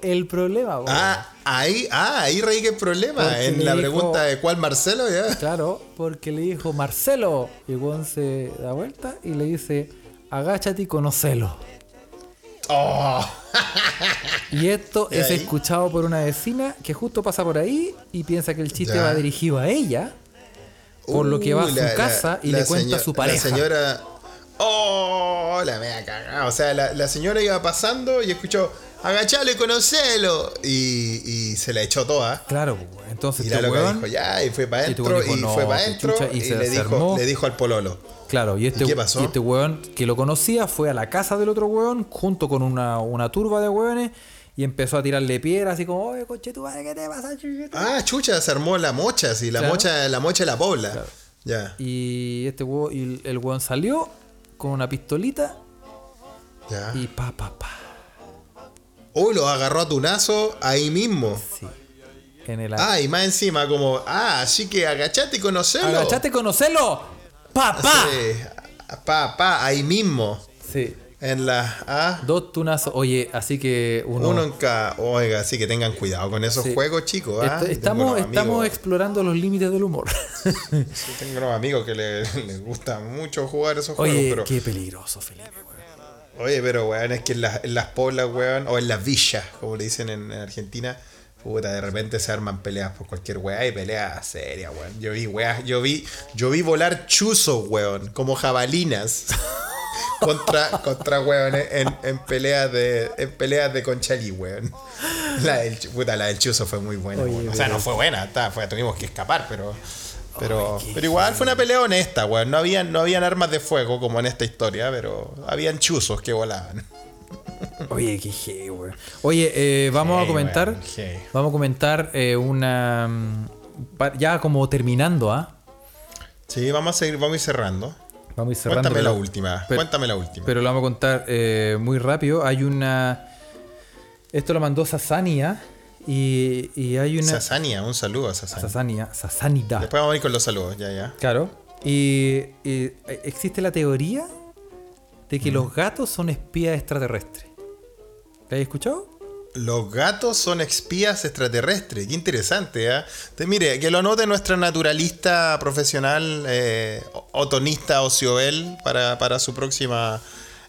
el problema. Ah, ahí, ah, ahí radica el problema. Porque en la dijo- pregunta de cuál Marcelo, ya. Claro, porque le dijo Marcelo. Y se da vuelta y le dice, agáchate y conocelo. Oh, *laughs* Y esto ¿Y es ahí? escuchado por una vecina que justo pasa por ahí y piensa que el chiste Ya. va dirigido a ella. Por lo que va a su la- casa y la le cuenta a su pareja. La señora. Oh, la mea cagada. O sea, la, la señora iba pasando y escuchó, agachalo y conocelo. Y, y se la echó toda. Claro, entonces Y la este loca weón- dijo, ya, y fue para y este adentro, weón dijo, y "No, fue para qué adentro, chucha", y, y se le, dijo, le dijo al pololo. Claro, y este, ¿Y qué pasó? y este weón que lo conocía fue a la casa del otro weón junto con una, una turba de weones y empezó a tirarle piedras así como, oye, coche tu madre, ¿qué te pasa? chiquito?" Ah, chucha, se armó la mocha, sí, la Claro. mocha, la mocha de la pobla. Ya, Y este weón, y el weón salió con una pistolita ya. y pa, pa, pa. Uy, lo agarró a tunazo ahí mismo. Sí. En el Ah, y más encima, como, ah, así que agachate y conocelo. Agachate, conocelo. Pa, pa. Sí, pa, pa, ahí mismo. Sí. En la ah, Dos tunazos. Oye, así que uno. uno en cada. Oiga, así que tengan cuidado con esos Sí. juegos, chicos. Tengo estamos, estamos explorando los límites del humor. *laughs* sí, tengo unos amigos que le- les gusta mucho jugar esos Oye, juegos, pero. qué peligroso, Felipe. weón. Oye, pero weón, es que en las, en las poblas, weón, o en las villas, como le dicen en Argentina, puta, de repente se arman peleas por cualquier weá y peleas serias, weón. Yo vi weas, yo vi, yo vi volar chuzos, weón, como jabalinas. *laughs* contra, contra weón, en, en peleas de. En peleas de conchalí, weón. La del, puta, la del chuzo fue muy buena, Oye. O sea, no fue buena, está, fue, tuvimos que escapar, pero. Pero, pero igual fue una pelea honesta, weón. No habían, no habían armas de fuego como en esta historia, pero habían chuzos que volaban. Oye, qué heavy, weón. Oye, eh, vamos a comentar. Vamos a comentar eh, una. mm, Ya como terminando, ¿ah? Sí, vamos a seguir, vamos a ir cerrando. Vamos a ir cerrando. Cuéntame la última. pero- Cuéntame la última. Pero lo vamos a contar eh, muy rápido. Hay una. Esto lo mandó Sasania. Y, y hay una. Sasania, un saludo a Sasania. Sasania. Sasanida. Después vamos a ir con los saludos, ya, ya. Claro. Y, y existe la teoría de que los gatos son espías extraterrestres. ¿La has escuchado? Los gatos son espías extraterrestres. Qué interesante, ¿eh? Te- mire, que lo anote nuestra naturalista profesional, eh, otonista Ocioel, para, para su próxima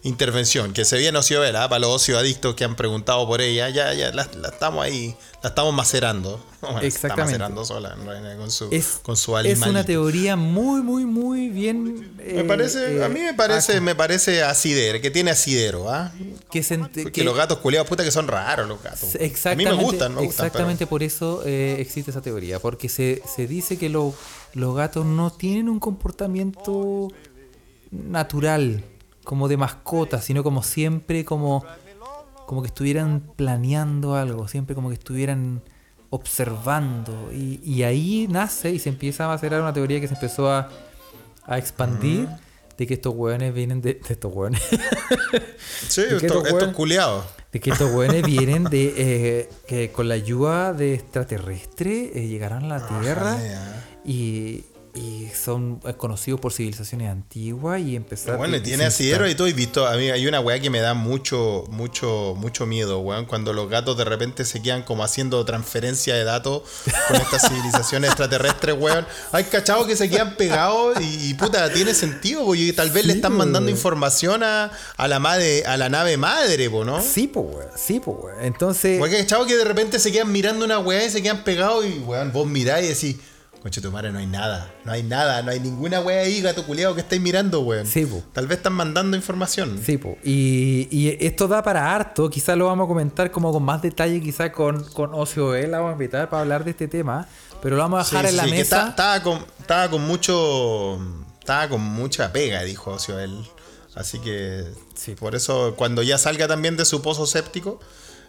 intervención, que se viene Ociovela, para los ocio adictos que han preguntado por ella, ya, ya la, la estamos ahí, la estamos macerando. *laughs* Bueno, se Está Exactamente. macerando sola con su, Es, con su es una teoría muy, muy, muy bien. Me eh, parece, eh, a mí me parece, me parece asidero, que tiene asidero, ¿ah? que se ent- Porque que- los gatos culiados, puta que son raros los gatos. A mí Exactamente, me gustan, me gustan. exactamente por eso eh, existe esa teoría, porque se, se dice que lo- los gatos no tienen un comportamiento natural, como de mascota, sino como siempre como, como que estuvieran planeando algo, siempre como que estuvieran observando. Y, y ahí nace y se empieza a macerar una teoría que se empezó a, a expandir. De que estos hueones vienen de, de estos hueones. *laughs* sí, ¿de qué estos, estos culiados. De que estos hueones *laughs* vienen de eh, que con la ayuda de extraterrestres eh, llegarán a la Tierra Ojalá, ya. y, y son eh, conocidos por civilizaciones antiguas y empezar Bueno, y- y tiene asidero y todo. Y visto, a mí hay una weá que me da mucho, mucho, mucho miedo, weón. Cuando los gatos de repente se quedan como haciendo transferencia de datos con estas *laughs* civilizaciones extraterrestres, weón. Hay cachados que se quedan pegados y, y, puta, tiene sentido, porque tal vez le están mandando weón. información a, a la madre, a la nave madre, po, ¿no? Sí, pues, weón. Sí, pues, weón. Entonces, hay chavos que de repente se quedan mirando una weá y se quedan pegados y weón, vos miráis y decís, conche tu madre, no hay nada, no hay nada, no hay ninguna weá ahí, gato culiado que estáis mirando, weón. Sí, po. Tal vez están mandando información. sí, pues. Y, y esto da para harto. Quizás lo vamos a comentar como con más detalle, quizás con, con Ocio E, la vamos a invitar para hablar de este tema. Pero lo vamos a dejar sí, en la sí, mesa. está- estaba, con, estaba con mucho. Estaba con mucha pega, dijo Ocio él. Así que. Sí. Por eso, cuando ya salga también de su pozo séptico,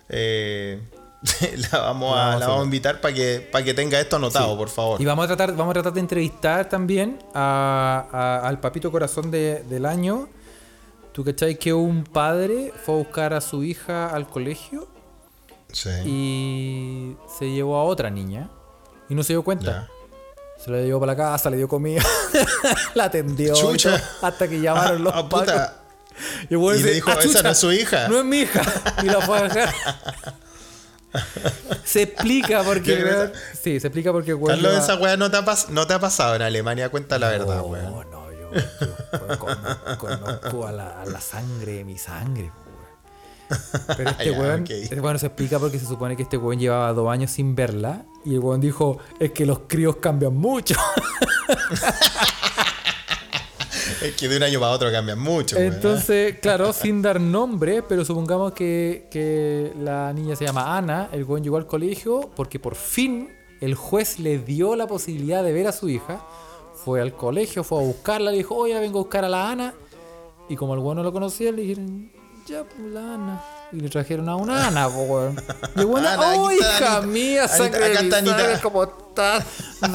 eh, *laughs* la, vamos a, vamos la a vamos a invitar para que, para que tenga esto anotado, por favor. Y vamos a tratar, vamos a tratar de entrevistar también a- a- al papito corazón de- del año. ¿Tú cachai que un padre fue a buscar a su hija al colegio Sí. y se llevó a otra niña y no se dio cuenta? Ya. Se la llevó para la casa, le dio comida, *laughs* la atendió y Chucha. todo, hasta que llamaron los Ah, ah, puta. Y, le dijo, "Ah, "Esa no es su hija". No es mi hija. Y la fue a dejar. *laughs* *laughs* se explica porque. Sí, se explica porque weón, Carlos, lleva- esa weá no te, ha pas- no te ha pasado en Alemania, cuenta la verdad, No, weón. no, yo, yo conozco, conozco a, la, a la sangre de mi sangre. weón. Pero *laughs* este Ya, weón, ok. este weón se explica porque se supone que este weón llevaba dos años sin verla. Y el weón dijo: Es que los críos cambian mucho. *laughs* Es que de un año para otro cambian mucho. Entonces, *laughs* claro, sin dar nombre, pero supongamos que, que la niña se llama Ana, el weón llegó al colegio porque por fin el juez le dio la posibilidad de ver a su hija. Fue al colegio, fue a buscarla, le dijo, oye, vengo a buscar a la Ana. Y como el weón no lo conocía, le dijeron, ya, pues la Ana. Y le trajeron a una Ana, po, weón. *laughs* Ana, oh, hija mía, sangre acá está Anita. ¿cómo estás?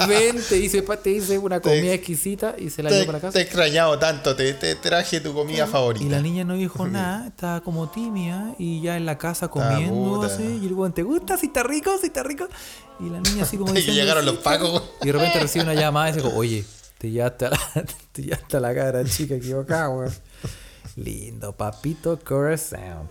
Ven, te hice, te hice una Te- comida exquisita y se la llevó te, para la casa. te he extrañado tanto, te, te traje tu comida favorita. Y la niña no dijo *laughs* nada, estaba como tímida y ya en la casa comiendo puta. así. Y el weón, ¿te gusta? ¿Si está rico? ¿Si está rico? Y la niña así como *laughs* Y diciendo, llegaron "Sí, los está pacos, rico". Y de repente recibe una llamada y dice, como, oye, te llevaste a la, te llevaste a la cara chica equivocada, weón. Lindo, papito corazón.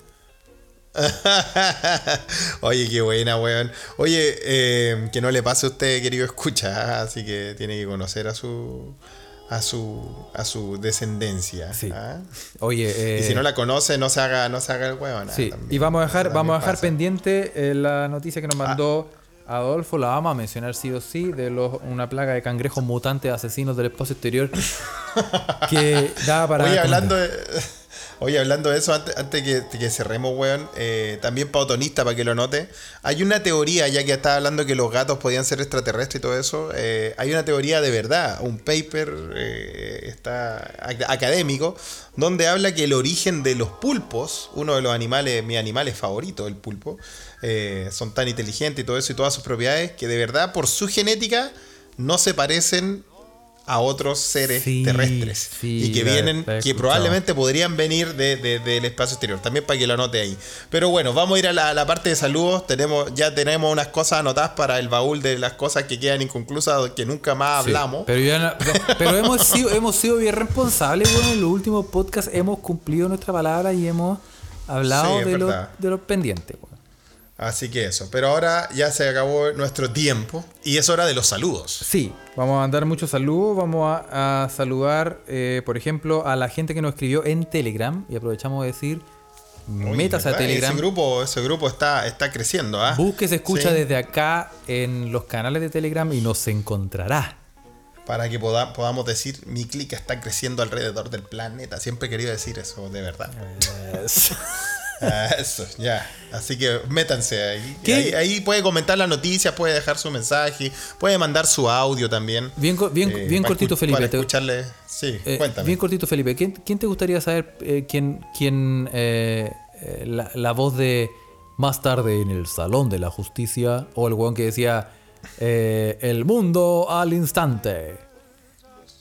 *laughs* Oye, qué buena, weón. Oye, eh, que no le pase a usted, querido escucha, ¿ah? *laughs* así que tiene que conocer a su a su a su descendencia. Sí. ¿ah? Oye, eh, Y si no la conoce, no se haga, no se haga el weón. ¿ah? Sí, También. y vamos a dejar, vamos a dejar pasa. pendiente eh, la noticia que nos mandó Adolfo, la vamos a mencionar sí o sí, de los, una plaga de cangrejos mutantes asesinos del espacio exterior *laughs* que da para... Oye, hablando de, oye, hablando de eso, antes, antes que, cerremos, weón, eh, también pautonista, para que lo note, hay una teoría, ya que estaba hablando que los gatos podían ser extraterrestres y todo eso, eh, hay una teoría de verdad, un paper eh, está ac- académico, donde habla que el origen de los pulpos, uno de los animales, mi animales favorito, el pulpo, eh, son tan inteligentes y todo eso y todas sus propiedades, que de verdad por su genética no se parecen a otros seres Sí, terrestres sí, y que vienen, que probablemente podrían venir de- de- del espacio exterior. También para que lo anote ahí. Pero bueno, vamos a ir a la, a la parte de saludos. Tenemos, ya tenemos unas cosas anotadas para el baúl de las cosas que quedan inconclusas, que nunca más Sí, hablamos. pero ya no- pero *laughs* hemos sido, hemos sido bien responsables, bueno, en los últimos podcasts hemos cumplido nuestra palabra y hemos hablado de, los, de los pendientes. Así que eso. Pero ahora ya se acabó nuestro tiempo y es hora de los saludos. Sí, vamos a mandar muchos saludos. Vamos a, a saludar, eh, por ejemplo, a la gente que nos escribió en Telegram. Y aprovechamos de decir, metas a. Telegram. Ese grupo, ese grupo está, está creciendo, ¿ah? Busque, se escucha Sí. desde acá en los canales de Telegram y nos encontrará. Para que poda- podamos decir, mi clic está creciendo alrededor del planeta. Siempre he querido decir eso, de verdad. *laughs* Ah, Eso, ya. Así que métanse ahí. Ahí. ahí puede comentar las noticias, puede dejar su mensaje, puede mandar su audio también. Bien, Eh, bien cortito, Felipe. Para escucharle. Sí, eh, cuéntame. bien cortito, Felipe. ¿Quién, quién te gustaría saber eh, quién, quién la, la voz de más tarde en el Salón de la Justicia o el weón que decía el mundo al instante?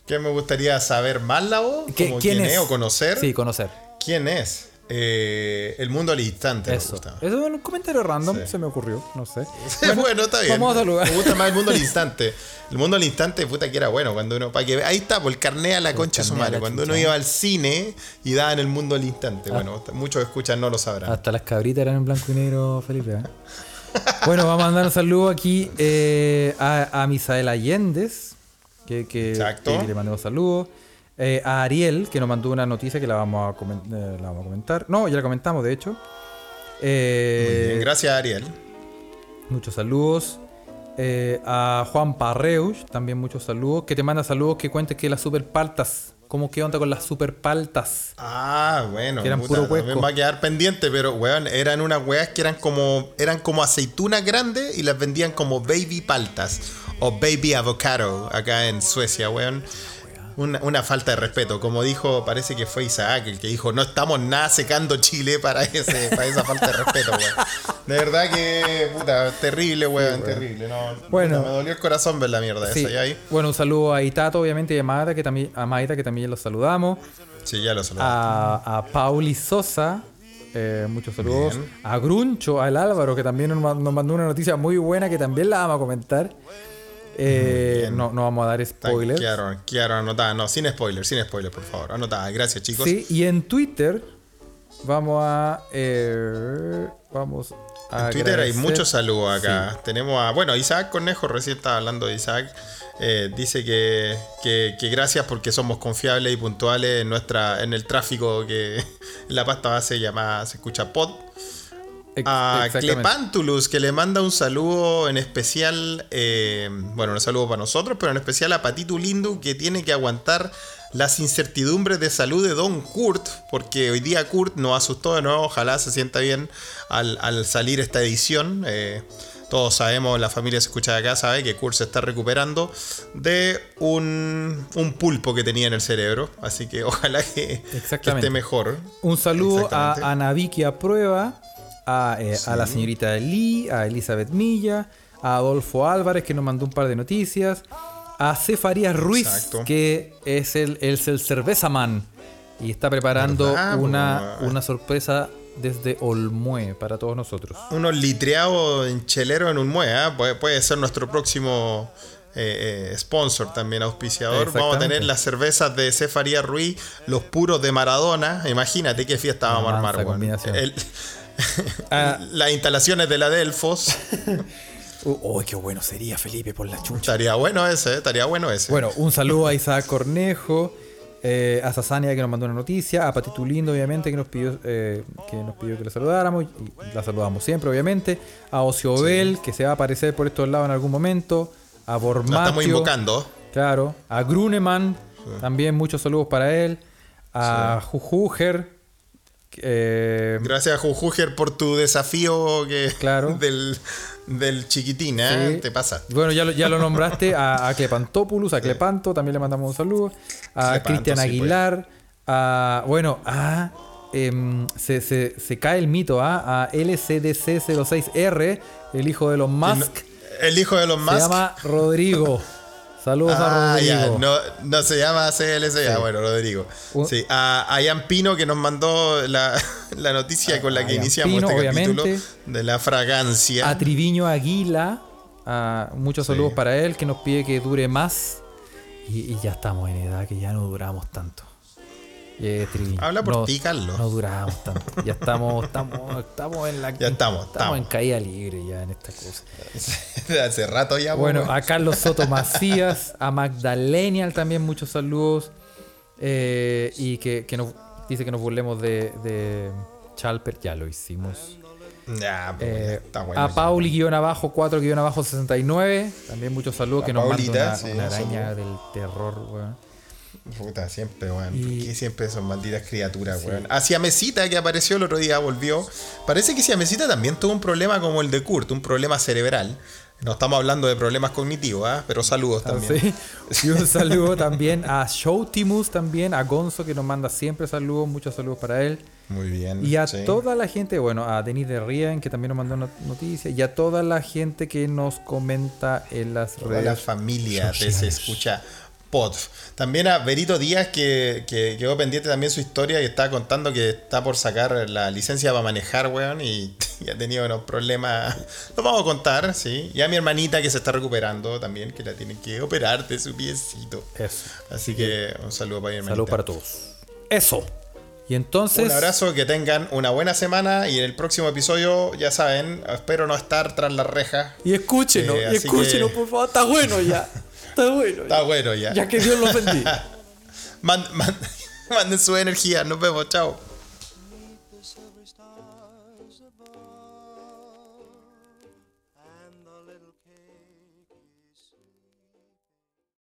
¿Qué me gustaría saber más la voz? ¿Qué- Como ¿Quién quién es? es o conocer. Sí, conocer. ¿Quién es? Eh, el mundo al instante. me Eso. gusta. Eso es un comentario random, Sí. se me ocurrió, no sé. *laughs* Bueno, está bien. Vamos a saludar. Me gusta más el mundo al *laughs* instante. El mundo al instante, puta que era bueno. Cuando uno, para que, ahí está, por el carné a la concha de su madre. Cuando uno iba al cine y daba en el mundo al instante. Ah. Bueno, muchos escuchan no lo sabrán. Hasta las cabritas eran en blanco y negro, Felipe. ¿eh? *laughs* bueno, vamos a mandar un saludo aquí eh, a, a Misael Allendez, que, que, Exacto. que le mandemos saludos. Eh, a Ariel, que nos mandó una noticia que la vamos a, eh, la vamos a comentar. No, ya la comentamos, de hecho. Eh, Muy bien, gracias Ariel. Muchos saludos. A Juan Parreus, también muchos saludos. Que te manda saludos que cuentes que las super paltas. ¿Cómo qué onda con las super paltas? Ah, bueno, Que eran puta, puro huesco. va a quedar pendiente, pero weón, eran unas weas que eran como eran como aceitunas grandes y las vendían como baby paltas o baby avocado acá en Suecia, weón. Una, una falta de respeto, como dijo, parece que fue Isaac el que dijo, no estamos nada secando Chile para ese, para esa falta de respeto, weón. De verdad que, puta, terrible, weón, terrible. No, Bueno. puta, me dolió el corazón ver la mierda Sí. esa, ¿ya ahí? Bueno, un saludo a Itato, obviamente, y a Maida, que también, a Maida, que también los saludamos. Sí, ya lo saludé. A, a Pauli Sosa, eh, muchos saludos. Bien. A Gruncho, al Álvaro, que también nos mandó una noticia muy buena que también la vamos a comentar. Eh, no, no vamos a dar spoilers. Quedaron anotadas. No, sin spoiler, sin spoiler, por favor. Anotadas. Gracias, chicos. Sí, y en Twitter vamos a. eh, vamos a. En Twitter hay muchos saludos acá. Tenemos a. Bueno, Isaac Cornejo, recién estaba hablando de Isaac. eh, dice que, que, que gracias porque somos confiables y puntuales en nuestra en el tráfico que en *laughs* la pasta base llamada se escucha pod. A. Clepantulus, que le manda un saludo en especial, eh, bueno, un saludo para nosotros, pero en especial a Patitu Lindu, que tiene que aguantar las incertidumbres de salud de Don Kurt, porque hoy día Kurt nos asustó de nuevo, ojalá se sienta bien al, al salir esta edición. eh, todos sabemos, la familia se escucha de acá, sabe que Kurt se está recuperando de un, un pulpo que tenía en el cerebro, así que ojalá que, esté mejor. Un saludo a Anaviki a prueba, a, eh, a la señorita Lee, a Elizabeth Milla, a Adolfo Álvarez que nos mandó un par de noticias, a Cefarías Ruiz Exacto. que es el, es el cerveza man y está preparando ¿Verdad, una, una sorpresa desde Olmue para todos nosotros. unos litreados en chelero en un mue, ¿ah? puede, ser nuestro próximo eh, eh, sponsor también, auspiciador. Vamos a tener las cervezas de Cefaría Ruiz, los puros de Maradona. Imagínate qué fiesta vamos a armar, combinación. El- Ah. Las instalaciones de la Delfos. Uy, *laughs* qué bueno sería Felipe por la chucha. estaría bueno ese, ¿eh? estaría bueno ese. Bueno, un saludo a Isaac Cornejo, eh, a Sasania que nos mandó una noticia, a Patitu Lindo, obviamente, que nos pidió, eh, que nos pidió que la saludáramos, y la saludamos siempre, obviamente, a Ocio Bell, que se va a aparecer por estos lados en algún momento, a la Bormatio, estamos invocando. claro, a Gruneman, también muchos saludos para él, a Jujuger, eh, Gracias a Jujuger por tu desafío que *laughs* Claro. del, del chiquitín, ¿eh? Sí. Te pasa. Bueno, ya lo, ya lo nombraste a, a *laughs* Clepantopoulos, a Clepanto, también le mandamos un saludo. A Cristian sí, pues. Aguilar, a. Bueno, a. em, se, se- se cae el mito, ¿ah? a LCDC06R, el hijo de los Musk. El hijo de los Se más. llama Rodrigo. *laughs* Saludos a Ah, Rodrigo. ya, no, no se llama CLC, ya, bueno, Rodrigo. Sí, a, a Ian Pino que nos mandó la, *laughs* la noticia con la que iniciamos Pino, este obviamente. capítulo de la fragancia. A Triviño Aguila. a muchos Sí. saludos para él, que nos pide que dure más. Y, y ya estamos en edad que ya no duramos tanto. Habla por ti, Carlos. No duramos tanto. Ya estamos, estamos, estamos en la Ya estamos, estamos estamos. en caída libre ya en esta cosa. *laughs* Hace rato ya. Bueno, weón. a Carlos Soto *laughs* Macías, a Magdalenial también muchos saludos. Eh, y que, que nos dice que nos burlemos de, de Chalper, ya lo hicimos. Ya, pues, Eh, está bueno. a. Pauli guion abajo 4 guion abajo 69 también muchos saludos que nos manda Paulita, una, sí, una un araña del terror weón. Puta, siempre, weón. Y- ¿Por qué siempre son malditas criaturas, weón? Hacia Mesita, que apareció el otro día, volvió. Parece que Hacia Mesita también tuvo un problema como el de Kurt, un problema cerebral. No estamos hablando de problemas cognitivos, ¿ah? Pero saludos Ah, también. sí. *laughs* Y un saludo también a Showtimus también, a Gonzo que nos manda siempre saludos, muchos saludos para él. Muy bien. Y a sí. toda la gente, bueno, a Denis de Rien que también nos mandó una noticia, y a toda la gente que nos comenta en las Toda redes. la familia Se. Escucha Pod. También a Berito Díaz, que, que quedó pendiente también su historia y está contando que está por sacar la licencia para manejar, weón, y, *laughs* y ha tenido unos problemas. Lo vamos a contar, sí. Y a mi hermanita que se está recuperando también, que la tienen que operar de su piecito. Eso. Así que un saludo para mi hermanita. Saludos para todos. Eso. Y entonces. Un abrazo, que tengan una buena semana y en el próximo episodio, ya saben, espero no estar tras las rejas. Y escúchenos, Eh, y escúchenos, que- por favor. Está bueno ya. *laughs* Está bueno. Está bueno ya. Ya que Dios los bendiga. *laughs* Mand- mand- *laughs* manden su energía. Nos vemos. Chao.